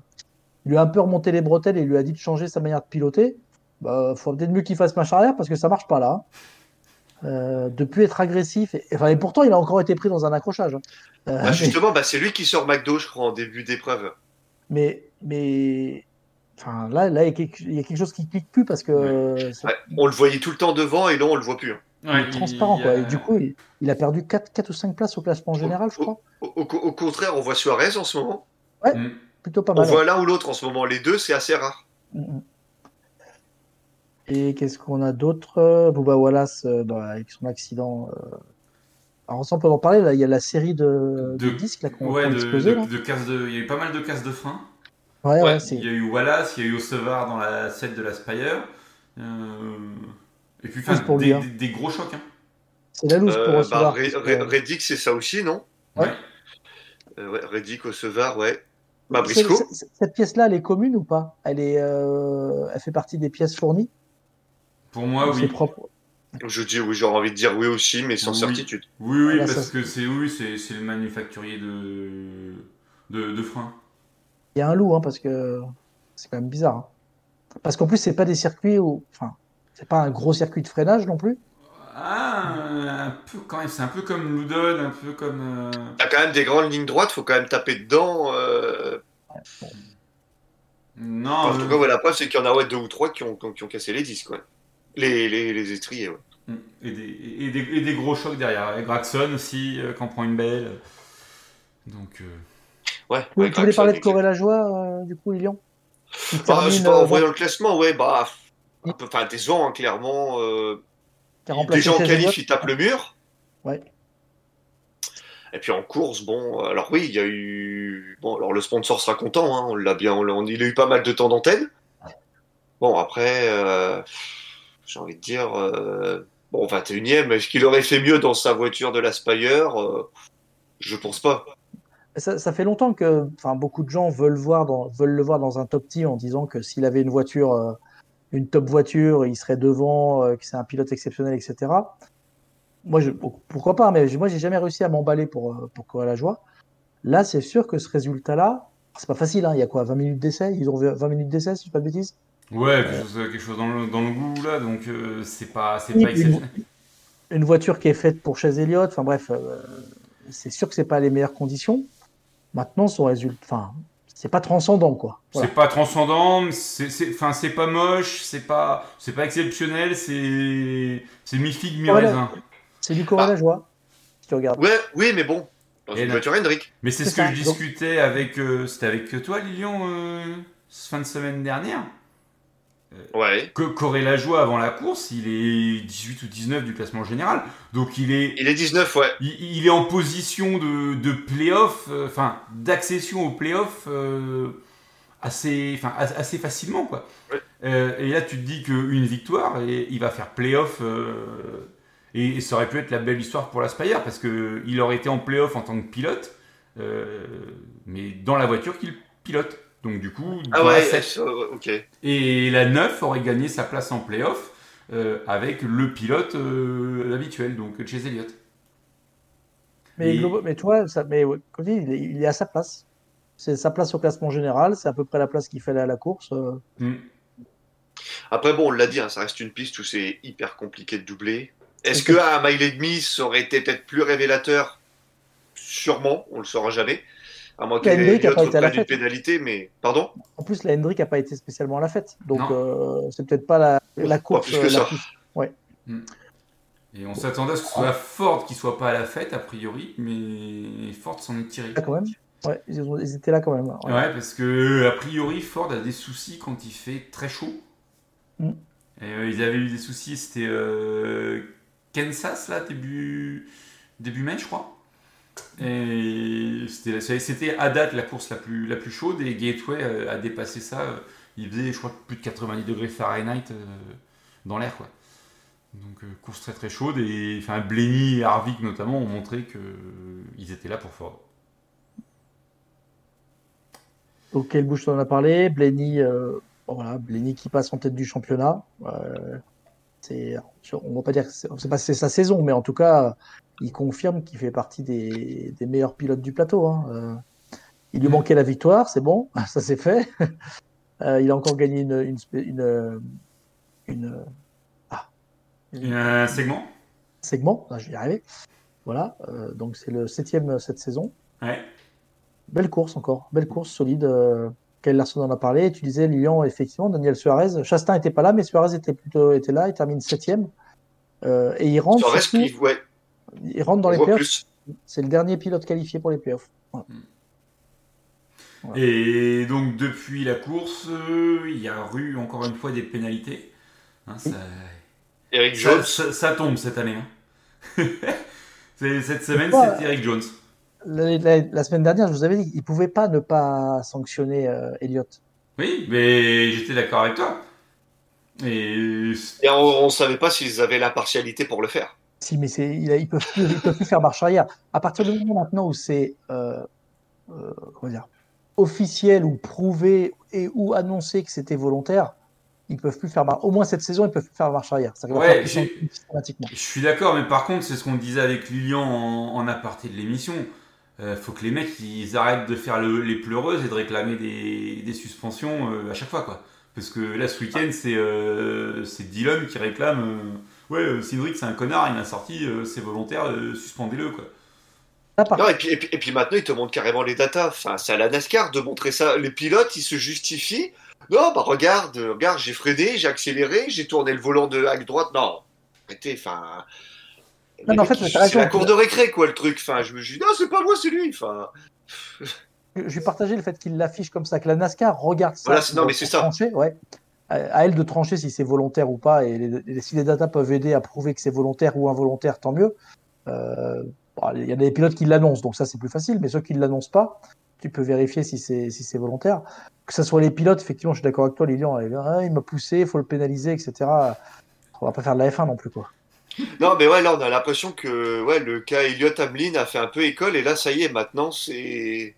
il lui a un peu remonté les bretelles et il lui a dit de changer sa manière de piloter. Bah, faut peut-être mieux qu'il fasse marche arrière parce que ça marche pas là. Hein. Euh, de plus être agressif. Et, enfin, et pourtant, il a encore été pris dans un accrochage. Hein. Euh, bah, justement, bah, c'est lui qui sort McDo, je crois, en début d'épreuve. Mais, mais, enfin, là, là, il y, a quelque, chose qui clique plus parce que. on le voyait tout le temps devant et là, on le voit plus. Hein. il est transparent, quoi. Et du coup, il, a perdu 4, 4, ou 5 places au classement général, je crois. Au, contraire, on voit Suarez en ce moment. Ouais, mm. plutôt pas mal. On voit l'un ou l'autre en ce moment. Les deux, c'est assez rare. Mm, mm. Et qu'est-ce qu'on a d'autre? Bouba Wallace, euh, avec son accident. Euh, alors, on peut en parler, là, il y a la série de, disques là, qu'on ouais, explosé. De, de, il y a eu pas mal de casses de frein. Ouais, ouais, il y a eu Wallace, il y a eu Osevar dans la set de la Spire. Euh... Et puis, pour des, lui, hein. des, gros chocs. Hein. C'est la loose pour euh, Osevar. Bah, Reddick, c'est ça aussi, non? Ouais. ouais Reddick, Osevar, ouais. Bah, cette pièce-là, elle est commune ou pas? Elle, est, elle fait partie des pièces fournies? Pour moi, oui. Propre. Je dis oui, j'aurais envie de dire oui aussi, mais sans certitude. Oui, oui, parce que c'est oui, c'est le manufacturier de, de, de frein. Il y a un loup, hein, parce que c'est quand même bizarre. Hein. Parce qu'en plus, c'est pas des circuits où. Enfin, c'est pas un gros circuit de freinage non plus. Ah, un peu quand même, c'est un peu comme Loudon, un peu comme. Euh... T'as quand même des grandes lignes droites, faut quand même taper dedans. Euh... Non, Non. en tout cas, la preuve, c'est qu'il y en a ouais, deux ou trois qui ont, qui ont, cassé les disques, ouais. Les, les, les étriers, ouais. Mm. Et des, et, des, et des, gros chocs derrière. Et Graxon aussi, euh, quand on prend une belle. Donc. Euh... Ouais, ouais, tu voulais parler de Corée la joie, euh, du coup, Lyon bah, pas, En euh, voyant le classement, ouais, bah. Un peu, enfin, décevant, hein, clairement. Euh, déjà en qualif, il tape le mur. Ouais. Et puis en course, bon, alors oui, il y a eu. Bon, alors le sponsor sera content, hein, on l'a bien. On, il a eu pas mal de temps d'antenne. Bon, après, euh, j'ai envie de dire. Euh, bon, 21ème, est-ce qu'il aurait fait mieux dans sa voiture de l'Aspire euh, Je pense pas. Ça, fait longtemps que beaucoup de gens veulent, voir veulent le voir dans un top team en disant que s'il avait une voiture, euh, une top voiture, il serait devant, que c'est un pilote exceptionnel, etc. Moi, pourquoi pas, mais moi, j'ai jamais réussi à m'emballer pour, pour courir la joie. Là, c'est sûr que ce résultat-là, c'est pas facile, hein, il y a quoi 20 minutes d'essai? Ils ont 20 minutes d'essai, si je ne pas de bêtises? Ouais, quelque chose, quelque chose dans, le, dans, le, goût, là, donc c'est pas, pas exceptionnel. Une, une, voiture qui est faite pour chez Elliott, enfin bref, c'est sûr que c'est pas les meilleures conditions. Maintenant, son résultat, enfin, c'est pas transcendant, quoi. C'est pas transcendant, c'est, enfin, c'est pas moche, c'est pas, c'est pas exceptionnel, c'est, c'est mi figue mi raisin. C'est du Corée la joie. Si tu regardes. Ouais, oui, mais bon. Dans une voiture Hendrick. Mais c'est, ce que je discutais avec, euh, c'était avec toi, Lilian, euh, fin de semaine dernière. Euh, ouais. Que Corée la joie avant la course, il est 18 ou 19 du classement général. Donc il est. Il est 19, ouais. Il, est en position de, de playoff, euh, enfin d'accession au playoff euh, assez, assez facilement, quoi. et là, tu te dis qu'une victoire, et il va faire playoff. Et, ça aurait pu être la belle histoire pour la Spire parce qu'il aurait été en playoff en tant que pilote, mais dans la voiture qu'il pilote. Donc du coup, ah ouais, ok. Et la 9 aurait gagné sa place en playoff euh, avec le pilote euh, habituel, donc chez Elliott. Mais, mais toi, ça, mais, comme dit, il, est, à sa place. C'est sa place au classement général, c'est à peu près la place qu'il fait à la course. Euh. Mm. Après, bon, on l'a dit, hein, ça reste une piste où c'est hyper compliqué de doubler. Est-ce qu'à un mile et demi, ça aurait été peut-être plus révélateur? Sûrement, on le saura jamais. À moins qu'il y ait pas été à la fête. pénalité, mais pardon? En plus, la Hendrick n'a pas été spécialement à la fête, donc euh, c'est peut-être pas la, la course. Plus que la ça. Ouais. Hmm. Et on s'attendait à ce que ce soit Ford qui soit pas à la fête a priori, mais Ford s'en est tiré. Ah, quand même. Ouais, ils, étaient là quand même. Ouais. parce que a priori Ford a des soucis quand il fait très chaud. Hmm. Et, euh, ils avaient eu des soucis, c'était euh, Kansas là début début mai, je crois. C'était à date la course la plus, la plus chaude et Gateway euh, a dépassé ça. Il faisait, je crois, plus de 90 degrés Fahrenheit euh, dans l'air. quoi. Donc, euh, course très très chaude. Et enfin, Blenny et Harvick notamment ont montré qu'ils étaient là pour Ford. Ok, le bouche en a parlé. Blenny, voilà, Blenny qui passe en tête du championnat. C'est, on va pas dire que c'est pas sa saison, mais en tout cas, il confirme qu'il fait partie des, meilleurs pilotes du plateau. Hein. Euh, il lui mm. manquait la victoire, c'est bon, *laughs* ça c'est fait. Euh, il a encore gagné une, une, une, ah, un segment. Segment, ah, je vais y arriver. Voilà, euh, donc c'est le septième cette saison. Ouais. Belle course encore, belle course solide. Kyle Larson en a parlé. Tu disais Lyon, effectivement, Daniel Suarez. Chastain n'était pas là, mais Suarez était plutôt était là. Il termine septième. et il rentre. Suarez, surtout... ouais, il rentre dans les playoffs. C'est le dernier pilote qualifié pour les playoffs. Hmm. Et donc depuis la course, euh, il y a eu encore une fois des pénalités. Hein, ça... Eric Jones. Ça, tombe cette année. Hein. *laughs* cette semaine, c'est Eric Jones. La, semaine dernière, je vous avais dit qu'il ne pouvait pas ne pas sanctionner euh, Elliott. Oui, mais j'étais d'accord avec toi. Et, Et on ne savait pas s'ils avaient la partialité pour le faire. Si, mais c'est, il, ils peuvent plus, peuvent plus faire marche arrière. À partir du moment maintenant où c'est euh, euh, comment dire, officiel ou prouvé et ou annoncé que c'était volontaire, ils peuvent plus faire marche. Au moins cette saison, ils peuvent plus faire marche arrière. Ça ouais, Je suis d'accord, mais par contre, c'est ce qu'on disait avec Lilian en, en aparté de l'émission. Euh, faut que les mecs ils arrêtent de faire le, les pleureuses et de réclamer des, des suspensions euh, à chaque fois quoi. Parce que là ce week-end c'est euh, c'est Dylan qui réclame ouais, euh, Cédric, c'est un connard, il m'a sorti, euh, c'est volontaire, euh, suspendez-le, quoi. Non, et, puis, et, puis, maintenant, il te montre carrément les datas. Enfin, c'est à la NASCAR de montrer ça. Les pilotes, ils se justifient. Non, bah regarde, regarde, j'ai freiné, j'ai accéléré, j'ai tourné le volant de hack droite. Non, arrêtez, enfin. Non, mais en fait, c'est la cour de récré, quoi, le truc. Enfin, je me dis, non, c'est pas moi, c'est lui. Enfin. Je vais partager le fait qu'il l'affiche comme ça, que la NASCAR regarde ça. Voilà, non, mais c'est ça. Trancher, ouais. À elle de trancher si c'est volontaire ou pas, et les, si les datas peuvent aider à prouver que c'est volontaire ou involontaire, tant mieux. Euh, il y a des pilotes qui l'annoncent, donc ça c'est plus facile, mais ceux qui ne l'annoncent pas, tu peux vérifier si c'est si c'est volontaire. Que ce soit les pilotes, effectivement, je suis d'accord avec toi, Lilian, ah, il m'a poussé, il faut le pénaliser, etc. On va pas faire de la F1 non plus, quoi. Non, mais ouais, là, on a l'impression que ouais, le cas Elliott Hamlin a fait un peu école, et là, ça y est, maintenant, c'est.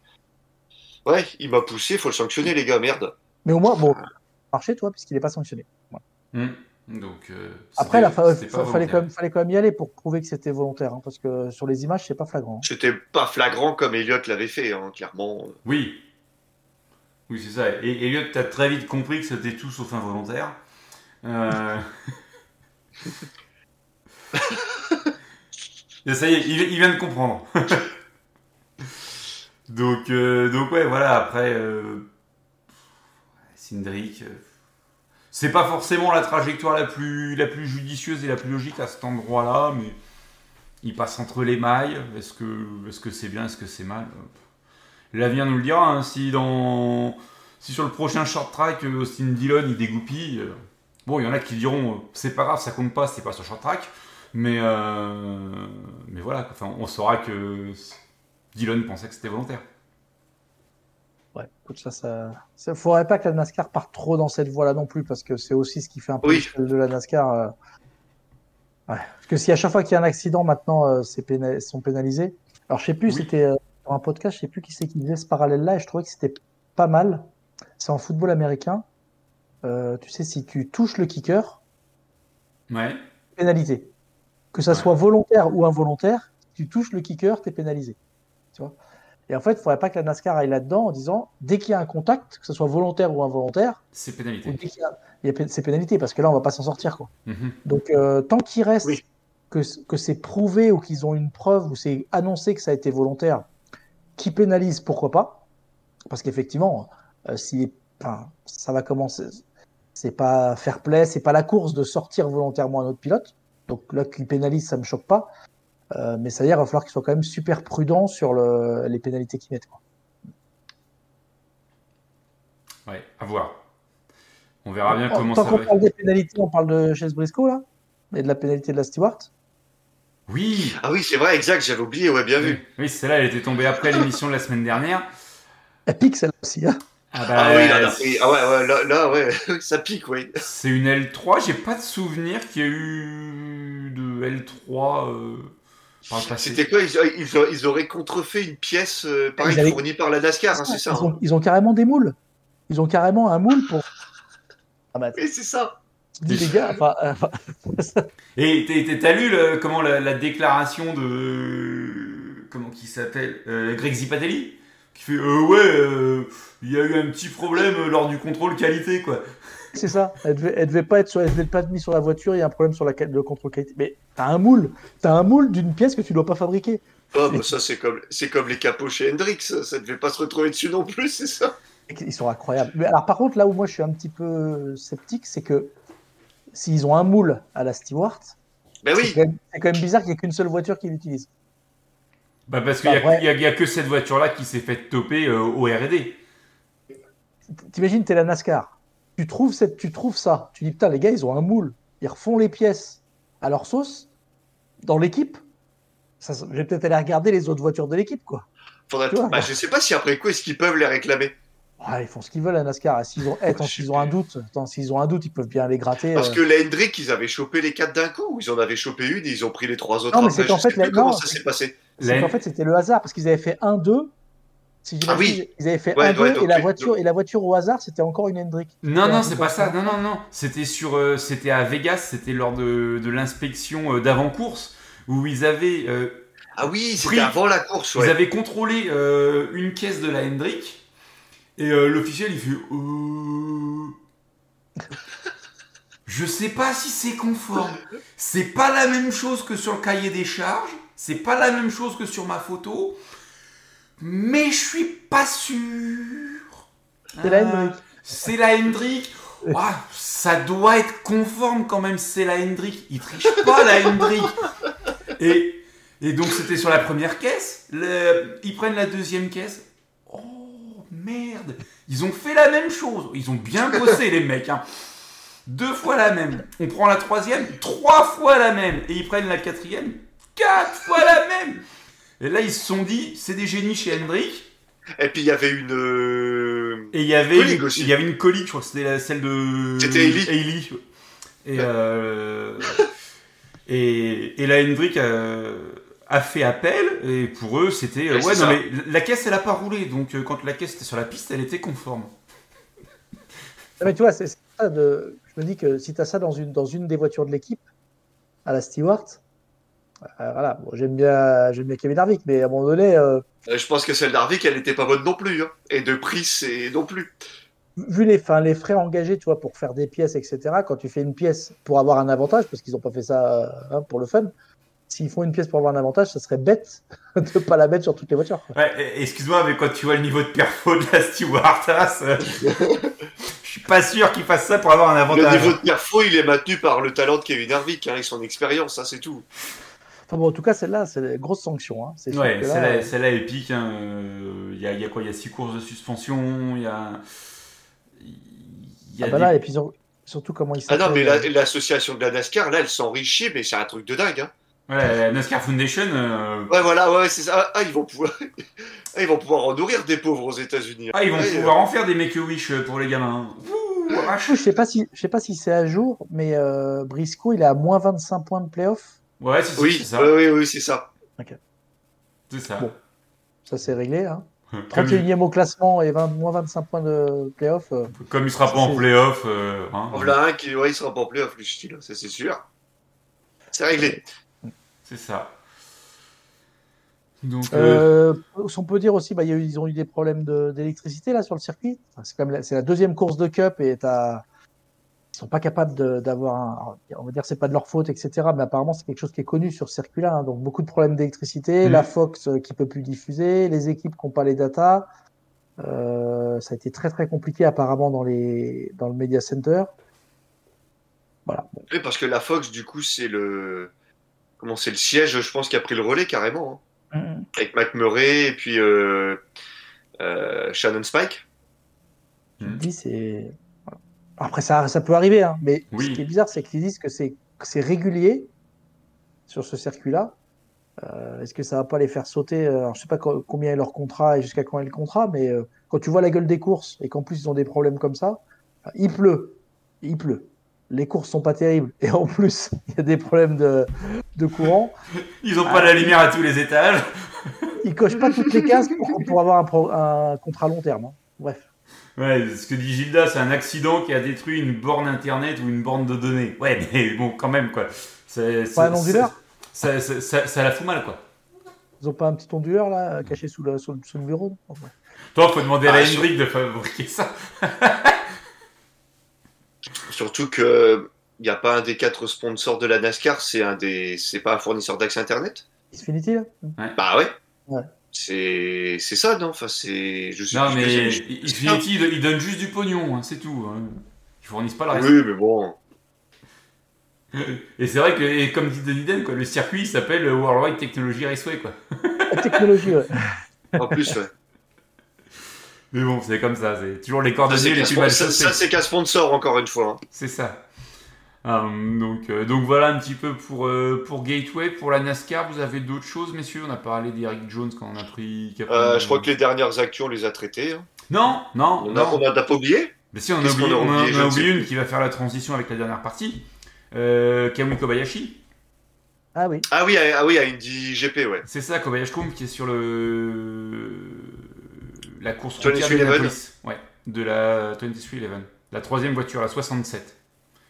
Ouais, il m'a poussé, il faut le sanctionner, les gars, merde. Mais au moins, bon, marché, toi, puisqu'il n'est pas sanctionné. Mmh. Donc, euh, Après, il fallait, quand même, fallait quand même y aller pour prouver que c'était volontaire, hein, parce que sur les images, c'est pas flagrant. Hein. C'était pas flagrant comme Elliott l'avait fait, hein, clairement. Oui. Oui, c'est ça. Et Elliott, t'as très vite compris que c'était tout sauf involontaire. Euh... *laughs* *laughs* Ça y est, il, vient de comprendre. *laughs* donc, euh, donc, ouais, voilà, après, euh... Cindric. Euh, c'est pas forcément la trajectoire la plus, la plus judicieuse et la plus logique à cet endroit-là, mais il passe entre les mailles. Est-ce que est-ce c'est bien, est-ce que c'est mal? L'avenir nous le dira. Hein. Si dans si sur le prochain short track Austin Dillon il dégoupille, euh, bon, il y en a qui diront euh, c'est pas grave, ça compte pas, c'est pas sur short track, mais euh, mais voilà, enfin, on saura que Dillon pensait que c'était volontaire. Ouais, écoute, ça, ça, faudrait pas que la NASCAR parte trop dans cette voie-là non plus, parce que c'est aussi ce qui fait un peu de la NASCAR. Euh, parce que si à chaque fois qu'il y a un accident, maintenant, euh, c'est sont pénalisés. Alors, je sais plus, c'était euh, dans un podcast, je sais plus qui c'est qui disait ce parallèle-là, et je trouvais que c'était pas mal. C'est en football américain. tu sais, si tu touches le kicker, ouais. pénalisé. Que ça soit volontaire ou involontaire, si tu touches le kicker, tu es pénalisé. Tu vois? Et en fait, il ne faudrait pas que la NASCAR aille là-dedans en disant dès qu'il y a un contact, que ce soit volontaire ou involontaire, c'est pénalité. c'est pénalité parce que là, on ne va pas s'en sortir. Quoi. Mhm. Donc, euh, tant qu'il reste que, que c'est prouvé ou qu'ils ont une preuve ou c'est annoncé que ça a été volontaire, qui pénalise, pourquoi pas? Parce qu'effectivement, euh, si, ça va commencer. C'est pas fair play, c'est pas la course de sortir volontairement un autre pilote. Donc là, qui pénalise, ça me choque pas. Euh, mais ça veut dire qu'il va falloir qu'ils soient quand même super prudents sur le, les pénalités qu'ils mettent. Quoi. Ouais, à voir. On verra bien comment ça va. Tant qu'on parle des pénalités, on parle de Chase Briscoe là Et de la pénalité de la Stewart Oui Ah oui, c'est vrai, exact, j'avais oublié, ouais, bien vu. Oui, celle-là, elle était tombée après l'émission de la semaine dernière. Elle pique celle-là aussi, hein ah, bah, ah, oui, là, ah ouais, ouais, là, là, ouais, *laughs* ça pique, oui. C'est une L3, j'ai pas de souvenir qu'il y a eu de L3. Euh... C'était quoi ils, auraient contrefait une pièce euh, pareil, fournie par la NASCAR, hein, c'est ça hein. ils ont, carrément des moules. Ils ont carrément un moule pour. *laughs* Ah bah, c'est ça. les gars, enfin, euh, *laughs* Et t'as lu comment la, déclaration de comment qui s'appelle euh, Greg Zipatelli qui fait ouais il y a eu un petit problème lors du contrôle qualité quoi. C'est ça. Elle devait, devait pas être sur, elle devait pas être mise sur la voiture. Il y a un problème sur la le contrôle qualité. Mais t'as un moule. T'as un moule d'une pièce que tu dois pas fabriquer. Oh, bah ça c'est comme, c'est comme les capots chez Hendrix. Ça devait pas se retrouver dessus non plus, c'est ça. Ils sont incroyables. Mais alors par contre, là où moi je suis un petit peu sceptique, c'est que s'ils ont un moule à la Stewart, ben oui. c'est quand, même bizarre qu'il n'y ait qu'une seule voiture qui l'utilise. Bah parce qu'il n'y a, que cette voiture-là qui s'est fait toper euh, au R&D. T'imagines, t'es la NASCAR. Tu trouves, tu trouves ça. Tu dis, putain, les gars, ils ont un moule. Ils refont les pièces à leur sauce. Dans l'équipe, ça, je vais peut-être aller regarder les autres voitures de l'équipe, quoi. Faudrait vois, bah, je sais pas si après coup, est-ce qu'ils peuvent les réclamer. Ils font ce qu'ils veulent à NASCAR. S'ils ont, eh, tant s'ils ont un doute, tant s'ils ont un doute, ils peuvent bien les gratter. Parce euh. que la Hendrick, ils avaient chopé les quatre d'un coup, ils en avaient chopé une et ils ont pris les trois autres. Non, c'est fait, la... comment ça s'est passé. En fait, c'était le hasard parce qu'ils avaient fait 1-2 ah oui. ils avaient fait un deux, et la voiture et la voiture au hasard, c'était encore une Hendrick. Non non, c'est pas ça. Non non non, c'était sur euh, c'était à Vegas, c'était lors de, de l'inspection euh, d'avant course où ils avaient euh, ah oui, c'était avant la course. Ils avaient contrôlé une caisse de la Hendrick et l'officiel il fait Je sais pas si c'est conforme. C'est pas la même chose que sur le cahier des charges, c'est pas la même chose que sur ma photo mais je suis pas sûr. C'est la Hendrick. c'est la Hendrick. *laughs* ça doit être conforme quand même, c'est la Hendrick. Il triche pas la Hendrick. Et, et donc c'était sur la première caisse. ils prennent la deuxième caisse. Oh merde, ils ont fait la même chose. Ils ont bien bossé les mecs. Hein. Deux fois la même. On prend la troisième, trois fois la même. Et ils prennent la quatrième, quatre fois la même. Et là, ils se sont dit, c'est des génies chez Hendrick. Et puis il y avait une. Euh, et il y avait, une, aussi. il y avait une colique, je crois que c'était celle de. C'était Ailey. Et, euh, et, et la Hendrick a, fait appel. Et pour eux, c'était. Ouais, non, mais la caisse, elle a pas roulé. Donc quand la caisse était sur la piste, elle était conforme. Mais tu vois, c'est ça de je me dis que si tu as ça dans une, dans une des voitures de l'équipe, à la Stewart, euh, voilà, j'aime bien, j'aime bien Kevin Harvick, mais à un moment donné. Euh, euh, je pense que celle d'Harvick, elle n'était pas bonne non plus, hein. et de prix, c'est non plus. Vu les, fin, les frais engagés, tu vois, pour faire des pièces, etc. Quand tu fais une pièce pour avoir un avantage, parce qu'ils n'ont pas fait ça hein, pour le fun, s'ils font une pièce pour avoir un avantage, ça serait bête *laughs* de ne pas la mettre sur toutes les voitures. Ouais, excuse-moi, mais quand tu vois le niveau de perfo de la Stewart, *laughs* pas sûr qu'il fasse ça pour avoir un avantage. Le niveau de perfo, il est maintenu par le talent de Kevin Harvick hein, et son expérience, ça c'est tout. Enfin bon, en tout cas, celle-là, c'est une grosse sanction. Hein. C'est ouais, celle-là, celle-là est épique. Hein. Il, y a, il y, a, quoi? Il y a six courses de suspension. Il y a. Il y a ah bah là, et puis surtout comment il s'appelle. Ah non, mais l'association de la NASCAR, là, elle s'enrichit, mais c'est un truc de dingue. Hein. Ouais, la NASCAR Foundation. Euh, ouais, voilà, ouais, c'est ça. Ah, ils vont pouvoir. *laughs* Ah, ils vont pouvoir en nourrir des pauvres aux États-Unis. Ah, ils vont pouvoir en faire des make-a-wish pour les gamins. je sais pas si je sais pas si c'est à jour, mais euh, Briscoe il est à moins 25 points de playoff. Ouais, c'est oui, ça. Oui, oui, c'est ça. C'est ça. Bon, ça c'est réglé. Hein. 31e au classement et moins 25 points de playoff. Euh, Comme il sera pas en playoff. Euh, hein, voilà un qui ouais, il sera pas en playoff, lui, ça c'est sûr. C'est réglé. C'est ça. Donc, euh... euh on peut dire aussi, bah, ils ont eu des problèmes d'électricité là sur le circuit. c'est la, la, deuxième course de Cup et as, ils sont pas capables d'avoir un, on va dire c'est pas de leur faute, etc. Mais apparemment c'est quelque chose qui est connu sur ce circuit-là. Hein. donc beaucoup de problèmes d'électricité, mm. la Fox euh, qui peut plus diffuser, les équipes qui n'ont pas les datas. Euh, ça a été très très compliqué apparemment dans les dans le media center. Voilà. Oui, parce que la Fox du coup c'est le comment c'est le siège, je pense, qui a pris le relais carrément. Hein. Mm. Avec Mac Murray et puis euh, euh, Shannon Spike. dis, c'est. Après, ça, ça peut arriver, hein, mais ce qui est bizarre, c'est qu'ils disent que c'est régulier sur ce circuit-là. Euh, est-ce que ça va pas les faire sauter alors, Je sais pas combien est leur contrat et jusqu'à quand est le contrat, mais quand tu vois la gueule des courses et qu'en plus ils ont des problèmes comme ça, il pleut, il pleut les courses sont pas terribles et en plus *laughs* il y a des problèmes de, de courant. *laughs* Ils ont pas la lumière à tous les étages. Ils cochent pas toutes les cases pour, avoir un, un, contrat long terme. Hein. Bref. Ouais, ce que dit Gilda, c'est un accident qui a détruit une borne internet ou une borne de données. Ouais, mais bon, quand même quoi. C'est, pas un onduleur ça, ça, ça, la fout mal quoi. Ils ont pas un petit onduleur là, caché sous le, sous le, bureau Toi, faut demander à la ah, Hendrick de fabriquer ça. *laughs* Surtout que il n'y a pas un des quatre sponsors de la NASCAR, c'est un des, c'est pas un fournisseur d'accès internet? Xfinity là? Bah ouais. ouais. C'est, c'est ça, non Enfin, c'est. Je sais non, mais Xfinity, ils donnent juste du pognon, hein, c'est tout. Hein. Ils fournissent pas le reste. Oui, mais bon. *laughs* Et c'est vrai que, et comme dit Denis quoi, le circuit s'appelle Worldwide Technology Raceway, quoi. La *laughs* technologie, ouais. en plus, ouais. Mais bon, c'est comme ça, c'est toujours les coordonnées les plus mal Ça, c'est qu'un sponsor, encore une fois. Hein. C'est ça. Euh, donc, euh, donc voilà un petit peu pour, euh, pour Gateway. Pour la NASCAR, vous avez d'autres choses, messieurs? On a parlé d'Eric Jones quand on a pris. je crois que les dernières actions, on les a traitées. Hein. Non, non. On n'a pas oublié Mais si, on a oublié, on a, oublié une qui va faire la transition avec la dernière partie. Kamui Kobayashi. Ah oui. Ah oui, ah oui, à Indy GP, ouais. C'est ça, Kobayashi qui est sur le la course routière de Ouais, de la 2311. La troisième voiture, la 67.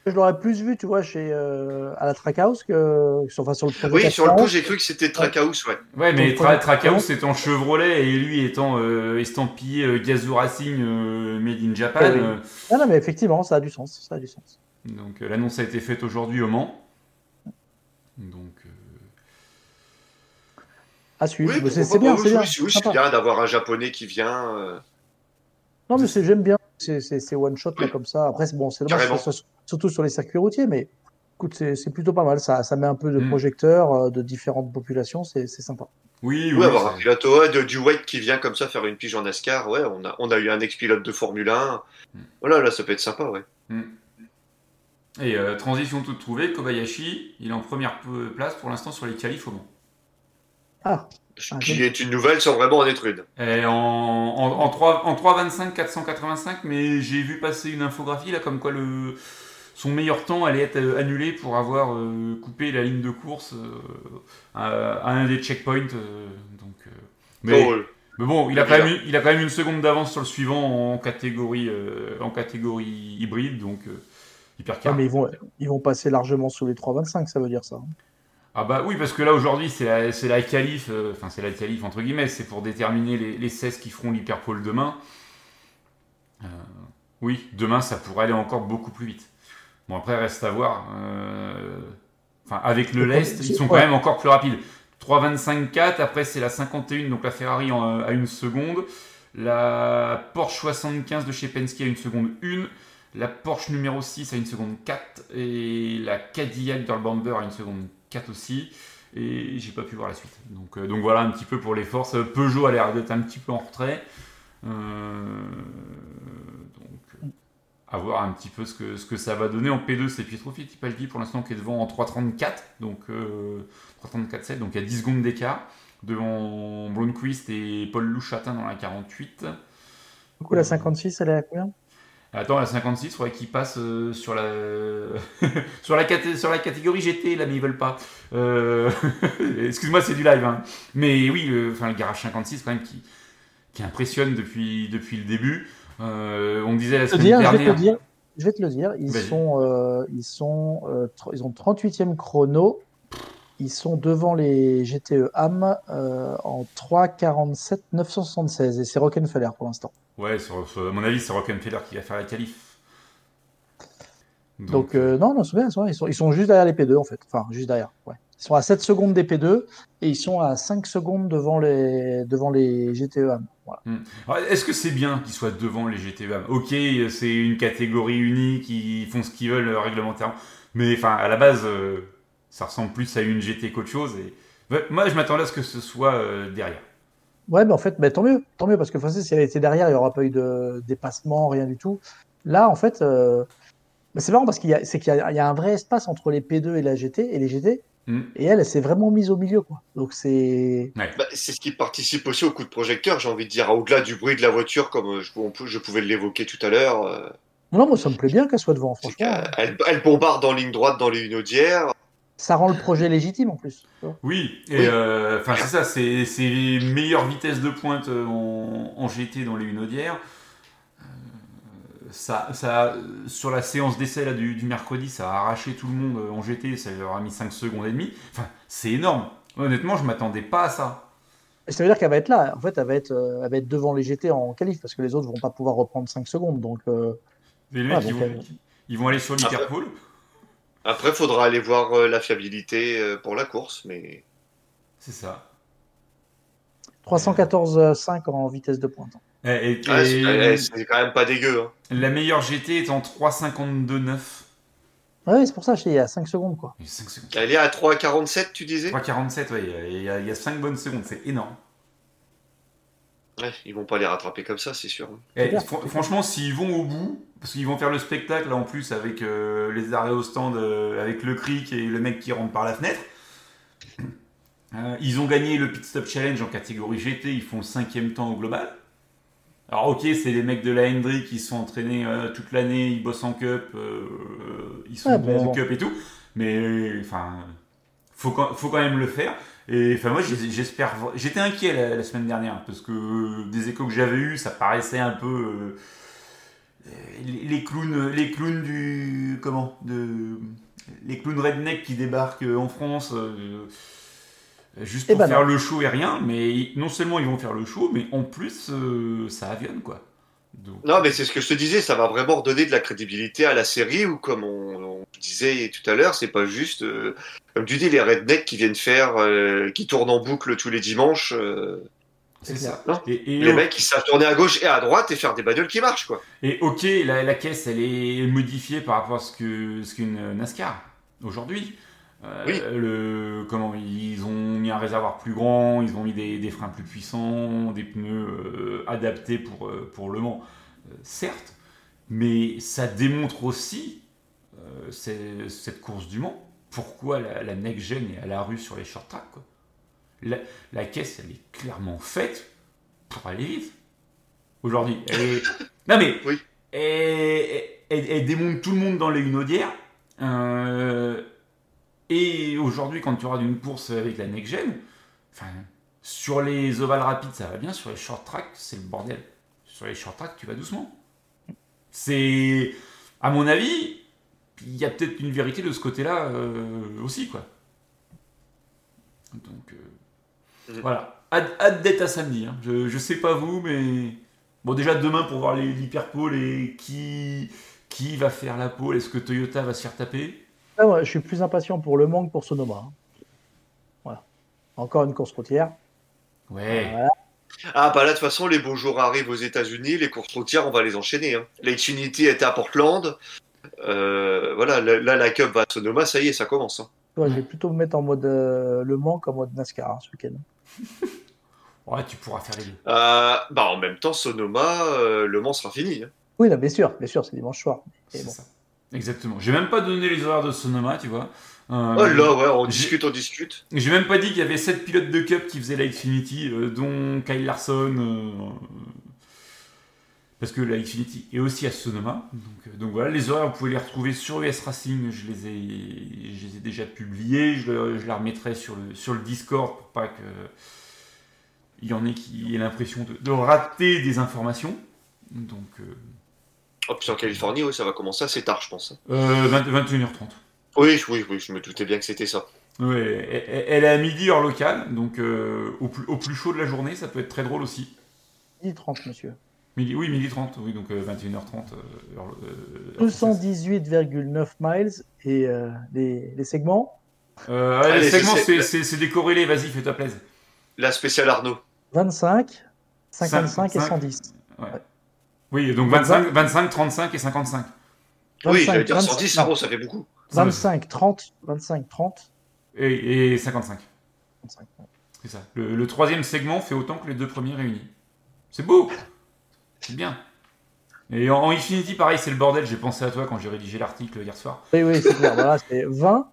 Je l'aurais plus vu, tu vois, chez, euh, à la Trackhouse que enfin, sur le projet. Oui, sur le coup, j'ai cru que c'était Trackhouse, ouais. Ouais, mais Tra Trackhouse étant Chevrolet et lui étant euh, estampillé euh, Gazoo Racing Made in Japan. Ah non, mais effectivement, ça a du sens. Ça a du sens. Donc l'annonce a été faite aujourd'hui au Mans. Donc à suivre. c'est bien, c'est bien. c'est bien d'avoir un japonais qui vient. Euh. Non, mais j'aime bien ces one shot là comme ça. Après, bon, c'est dommage, surtout sur les circuits routiers, mais écoute, c'est plutôt pas mal. Ça, ça met un peu de mm. projecteurs euh, de différentes populations, c'est sympa. Oui, oui. avoir un pilote de, du White qui vient comme ça faire une pige en NASCAR, ouais, on a, on a eu un ex-pilote de Formule 1. Mm. Voilà, là, ça peut être sympa, ouais. Mm. Et euh, transition toute trouvée, Kobayashi, il est en première place pour l'instant sur les qualifs au Mans. Ah. Qui est une nouvelle sans vraiment en être une. Et en, en, 3, en 3.25, 485, mais j'ai vu passer une infographie là comme quoi le, son meilleur temps allait être euh, annulé pour avoir euh, coupé la ligne de course à, un des checkpoints. donc, mais, mais, bon, il a, quand même, il a quand même une seconde d'avance sur le suivant en catégorie, en catégorie hybride, donc hyper mais ils vont, ils vont passer largement sous les 3,25, ça veut dire ça. Ah bah oui, parce que là aujourd'hui c'est la, c'est la qualif, euh, enfin c'est la qualif entre guillemets, c'est pour déterminer les, les 16 qui feront l'hyperpole demain. Euh, oui, demain ça pourrait aller encore beaucoup plus vite. Bon après reste à voir. Euh, enfin avec le lest, ils sont quand même encore plus rapides. 3.25.4, après c'est la 51, donc la Ferrari à une seconde. La Porsche 75 de chez Penske à une seconde 1 la Porsche numéro 6 à une seconde 4 et la Cadillac Bamber à une seconde 4 aussi. Et j'ai pas pu voir la suite. Donc, euh, donc voilà un petit peu pour les forces. Peugeot a l'air d'être un petit peu en retrait. Euh, donc à voir un petit peu ce que, ce que ça va donner. En P2, c'est Pietro Fittipaldi pour l'instant qui est devant en 3.34. Donc 3.34.7. Euh, donc il y a 10 secondes d'écart. Devant Blomqvist et Paul Louchatin dans la 48. Du coup, la 56, elle est à combien? Attends, la 56, il faudrait qu'ils passent euh, sur, la... *laughs* sur, la sur la catégorie GT, là, mais ils veulent pas. Euh, *laughs* excuse-moi, c'est du live. Hein. Mais oui, le... Enfin, le garage 56, quand même, qui, qui impressionne depuis, depuis le début. Euh, on disait la semaine dernière. Je vais, te dire, je vais te le dire, ils, sont, ils, sont, ils ont 38e chrono. Ils sont devant les GTE AM en 3,47 976 et c'est Rockefeller pour l'instant. Ouais, à mon avis, c'est Rockefeller qui va faire la qualif. Donc, euh, non, non, c'est bien, ils sont, ils sont juste derrière les P2 en fait. Enfin, juste derrière. Ouais. Ils sont à 7 secondes des P2 et ils sont à 5 secondes devant les, devant les GTE voilà. Hmm. Est-ce que c'est bien qu'ils soient devant les GTE Ok, c'est une catégorie unique, ils font ce qu'ils veulent réglementairement. Mais enfin, à la base, euh, ça ressemble plus à une GT qu'autre chose. Et... Moi, je m'attendais à ce que ce soit euh, derrière. Ouais, mais en fait, tant mieux, tant mieux, parce que si elle était derrière, il n'y aura pas eu de dépassement, rien du tout. Là, en fait, euh, c'est marrant parce qu'il y, a, qu'il y, a un vrai espace entre les P2 et la GT et les GT. Hmm. Et elle, elle s'est vraiment mise au milieu, quoi. Donc c'est. Bah, c'est ce qui participe aussi au coup de projecteur, j'ai envie de dire, au-delà du bruit de la voiture, comme je, je pouvais l'évoquer tout à l'heure. Euh, non, moi ça me plaît bien qu'elle soit devant, franchement. Elle, elle, bombarde en ligne droite dans les unodières ça rend le projet légitime en plus. Oui, et euh, enfin c'est ça, c'est les meilleures vitesses de pointe euh, en, GT dans les Unodières. Euh, ça, ça, sur la séance d'essai du, du, mercredi, ça a arraché tout le monde en GT, ça leur a mis 5 secondes et demie. Enfin, c'est énorme. Honnêtement, je m'attendais pas à ça. ça veut dire qu'elle va être là. En fait, elle va être, elle va être devant les GT en qualif parce que les autres vont pas pouvoir reprendre 5 secondes. Donc, les mecs, ils, vont, ils, vont, aller sur l'Hyperpool. Après, il faudra aller voir euh, la fiabilité euh, pour la course, mais. C'est ça. 314,5 en vitesse de pointe. Et, ah, c'est quand même pas dégueu. Hein. La meilleure GT est en 3,52,9. Oui, c'est pour ça, il y a 5 secondes. Quoi. Elle est à 3,47, tu disais? 3,47, oui. Il y, a, il y a 5 bonnes secondes, c'est énorme. Ouais, ils vont pas les rattraper comme ça, c'est sûr. Et, franchement, s'ils vont au bout, parce qu'ils vont faire le spectacle là en plus avec euh, les arrêts au stand, euh, avec le cric et le mec qui rentre par la fenêtre. Euh, ils ont gagné le Pit Stop Challenge en catégorie GT, ils font cinquième temps au global. Alors ok, c'est les mecs de la Hendry qui sont entraînés toute l'année, ils bossent en cup, ils sont bons en cup et tout. Mais enfin, faut faut quand même le faire. Et enfin, moi, j'espère. J'étais inquiet la, semaine dernière parce que des échos que j'avais eus, ça paraissait un peu les, clowns, les clowns du comment de les clowns redneck qui débarquent en France. Euh, juste eh pour ben faire le show et rien, mais non seulement ils vont faire le show, mais en plus euh, ça avionne quoi. Non, mais c'est ce que je te disais, ça va vraiment redonner de la crédibilité à la série, ou comme on, disait tout à l'heure, c'est pas juste, euh, comme tu dis, les rednecks qui viennent faire, euh, qui tournent en boucle tous les dimanches. C'est ça. Et, les mecs, ils savent tourner à gauche et à droite et faire des bagnoles qui marchent, quoi. Et ok, la, caisse, elle est modifiée par rapport à ce qu'une ce qu'une NASCAR aujourd'hui. Euh, le, comment, ils ont mis un réservoir plus grand, ils ont mis des, freins plus puissants, des pneus euh, adaptés pour, euh, pour Le Mans. certes, mais ça démontre aussi cette course du Mans. Pourquoi la, la next-gen est à la rue sur les short tracks. La, caisse, elle est clairement faite pour aller vite. Aujourd'hui. *laughs* non mais, oui. elle, démonte tout le monde dans les unodières. Euh, et aujourd'hui, quand tu auras une course avec la next-gen, enfin, sur les ovales rapides, ça va bien. Sur les short tracks, c'est le bordel. Sur les short tracks, tu vas doucement. C'est, à mon avis, il y a peut-être une vérité de ce côté-là euh, aussi, quoi. Donc, euh, mhm. voilà. Hâte, d'être à samedi. Hein. Je, je sais pas vous, mais. Bon, déjà demain pour voir l'hyperpole et qui, qui va faire la pole. Est-ce que Toyota va se faire taper? Ah je suis plus impatient pour Le Mans que pour Sonoma. Hein. Voilà. Encore une course routière. Ouais. Ah bah là de toute façon les beaux jours arrivent aux États-Unis, les courses routières on va les enchaîner. Hein. La Xfinity était à Portland, euh, voilà là la Cup va à Sonoma, ça y est ça commence. Hein. je vais plutôt me mettre en mode euh, Le Mans qu'en mode NASCAR ce week-end. *laughs* ouais tu pourras faire les deux. Euh, bah en même temps Sonoma, Le Mans sera fini. Oui bien sûr, bien sûr c'est dimanche soir. C'est ça. Exactement. J'ai même pas donné les horaires de Sonoma, tu vois. Euh, oh là, ouais, on discute, on discute. J'ai même pas dit qu'il y avait 7 pilotes de Cup qui faisaient la Xfinity, euh, dont Kyle Larson. Euh, parce que la Xfinity est aussi à Sonoma. Donc, donc, voilà, les horaires, vous pouvez les retrouver sur US Racing. Je les ai, je les ai déjà publiés. Je, je la remettrai sur le, sur le Discord pour pas que il y en ait qui aient l'impression de, de, rater des informations. Donc. Oh, puis en Californie, oui, ça va commencer assez tard, je pense. Euh, 21h30. Oui, oui, oui, je me doutais bien que c'était ça. Oui, elle est à midi heure locale, donc euh, au, plus, au plus chaud de la journée, ça peut être très drôle aussi. Midi 30, monsieur. Midi, oui, midi 30, oui, donc 21h30. Euh, 218,9 euh, miles et euh, les, les, segments Les segments, c'est décorrélé, vas-y, fais-toi plaisir. La spéciale Arnaud. 25, 55 et 110. Ouais. Oui, donc 25, 25, 35 et 55. oui, j'allais dire 110, ça fait beaucoup. 25, 30, 25, 30. Et, et 55. C'est ça. Le, troisième segment fait autant que les deux premiers réunis. C'est beau C'est bien. Et en, Infinity, pareil, c'est le bordel. J'ai pensé à toi quand j'ai rédigé l'article hier soir. Oui, oui, c'est clair. voilà, c'est 20,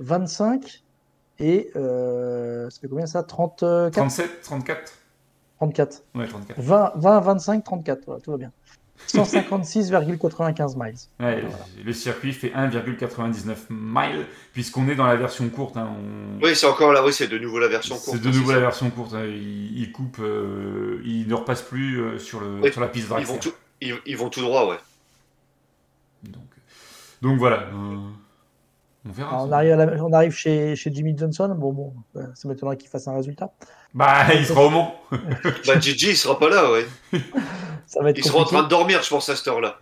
25 et. Euh, ça fait combien ça? 34 37, 34 34. Ouais, 34. 20, 20 25, 34. Voilà, tout va bien. 156,95 miles. Ouais, Le circuit fait 1,99 miles, puisqu'on est dans la version courte. Hein, Oui, c'est encore là, oui, c'est de nouveau la version courte. C'est de nouveau la version courte. Hein. Il, coupe, euh, il ne repasse plus euh, sur, le, sur la piste Ils vont, tout, ils, vont tout droit, ouais. Donc, donc voilà. Euh, on verra. on, arrive on, arrive chez, chez, Jimmy Johnson. Bon, bon, ça m'étonnerait qu'il fasse un résultat. Bah, il sera au Mans. bah, Gigi, il sera pas là, ouais. *laughs* Ça va être il sera en train de dormir, je pense, à cette heure-là.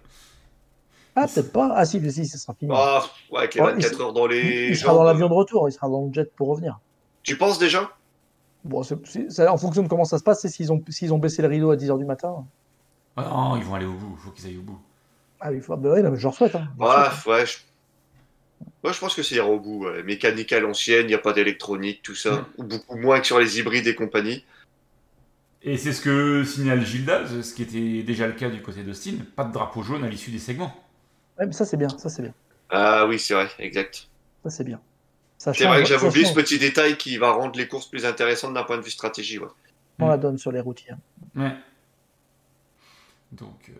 Ah, peut-être pas. Ah, si, si, ça sera fini. Ah, ouais, avec les 24 heures dans les. Il, sera dans l'avion de retour, il sera dans le jet pour revenir. Tu penses déjà? Bon, en fonction de comment ça se passe, c'est s'ils ont, s'ils ont baissé le rideau à 10h du matin. Ah non, ils vont aller au bout, il faut qu'ils aillent au bout. Ah, il faut... bah, ouais, mais je leur souhaite. Hein. ouais, ouais, je... ouais, je pense que c'est ira au bout. Mécanique à l'ancienne, il n'y a pas d'électronique, tout ça. Mm. Ou beaucoup moins que sur les hybrides et compagnie. Et c'est ce que signale Gildas, ce qui était déjà le cas du côté d'Austin, pas de drapeau jaune à l'issue des segments. Ouais, mais ça c'est bien, ça c'est bien. Ah oui, c'est vrai, exact. Ça c'est bien. C'est vrai que j'avais oublié ce petit détail qui va rendre les courses plus intéressantes d'un point de vue stratégie. On la donne sur les routiers. Ouais. Donc, euh,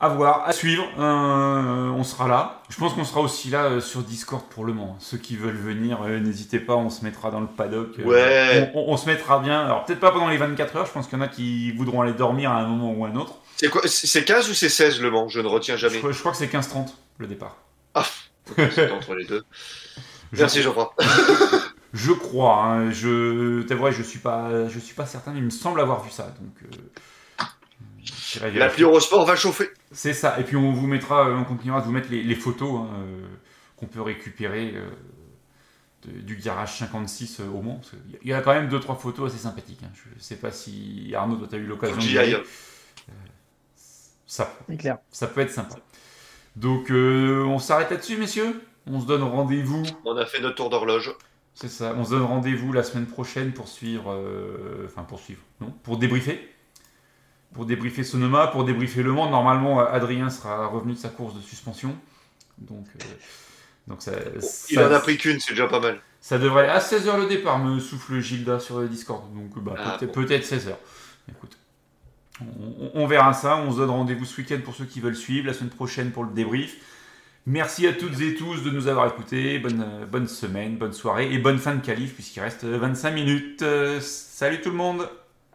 à voir, à suivre. Euh, on sera là. Je pense qu'on sera aussi là euh, sur Discord pour le moment. Ceux qui veulent venir, euh, n'hésitez pas, on se mettra dans le paddock. ouais. On, se mettra bien. Alors peut-être pas pendant les 24 heures, je pense qu'il y en a qui voudront aller dormir à un moment ou à un autre. C'est quoi C'est 15 ou c'est 16 le Mans? Je ne retiens jamais. Je, crois que c'est 15-30 le départ. Ah, *laughs* entre les deux. Merci Jean-François. *laughs* je crois. Hein, je, vrai, je suis pas, je suis pas certain, mais il me semble avoir vu ça. Donc. L'appli Eurosport va chauffer. C'est ça. Et puis on vous mettra, on continuera de vous mettre les, photos hein, euh, qu'on peut récupérer euh, du garage 56 au Mans. Il y a quand même deux trois photos assez sympathiques. Hein. Je ne sais pas si Arnaud, toi, tu as eu l'occasion d'y aller. Ça, ça peut être sympa. Donc, on s'arrête là-dessus, messieurs On se donne rendez-vous. On a fait notre tour d'horloge. C'est ça. On se donne rendez-vous la semaine prochaine pour suivre. Enfin, pour suivre. Non Pour débriefer pour débriefer Sonoma, pour débriefer Le Mans. Normalement, Adrien sera revenu de sa course de suspension. Donc, euh, donc ça, Il en a pris qu'une, c'est déjà pas mal. Ça devrait à 16h le départ, me souffle Gilda sur le Discord. Donc bah, ah, peut-être 16h. Écoute, on, verra ça. On se donne rendez-vous ce week-end pour ceux qui veulent suivre, la semaine prochaine pour le débrief. Merci à toutes et tous de nous avoir écoutés. Bonne, bonne semaine, bonne soirée et bonne fin de qualif puisqu'il reste 25 minutes. salut tout le monde.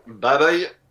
Bye bye.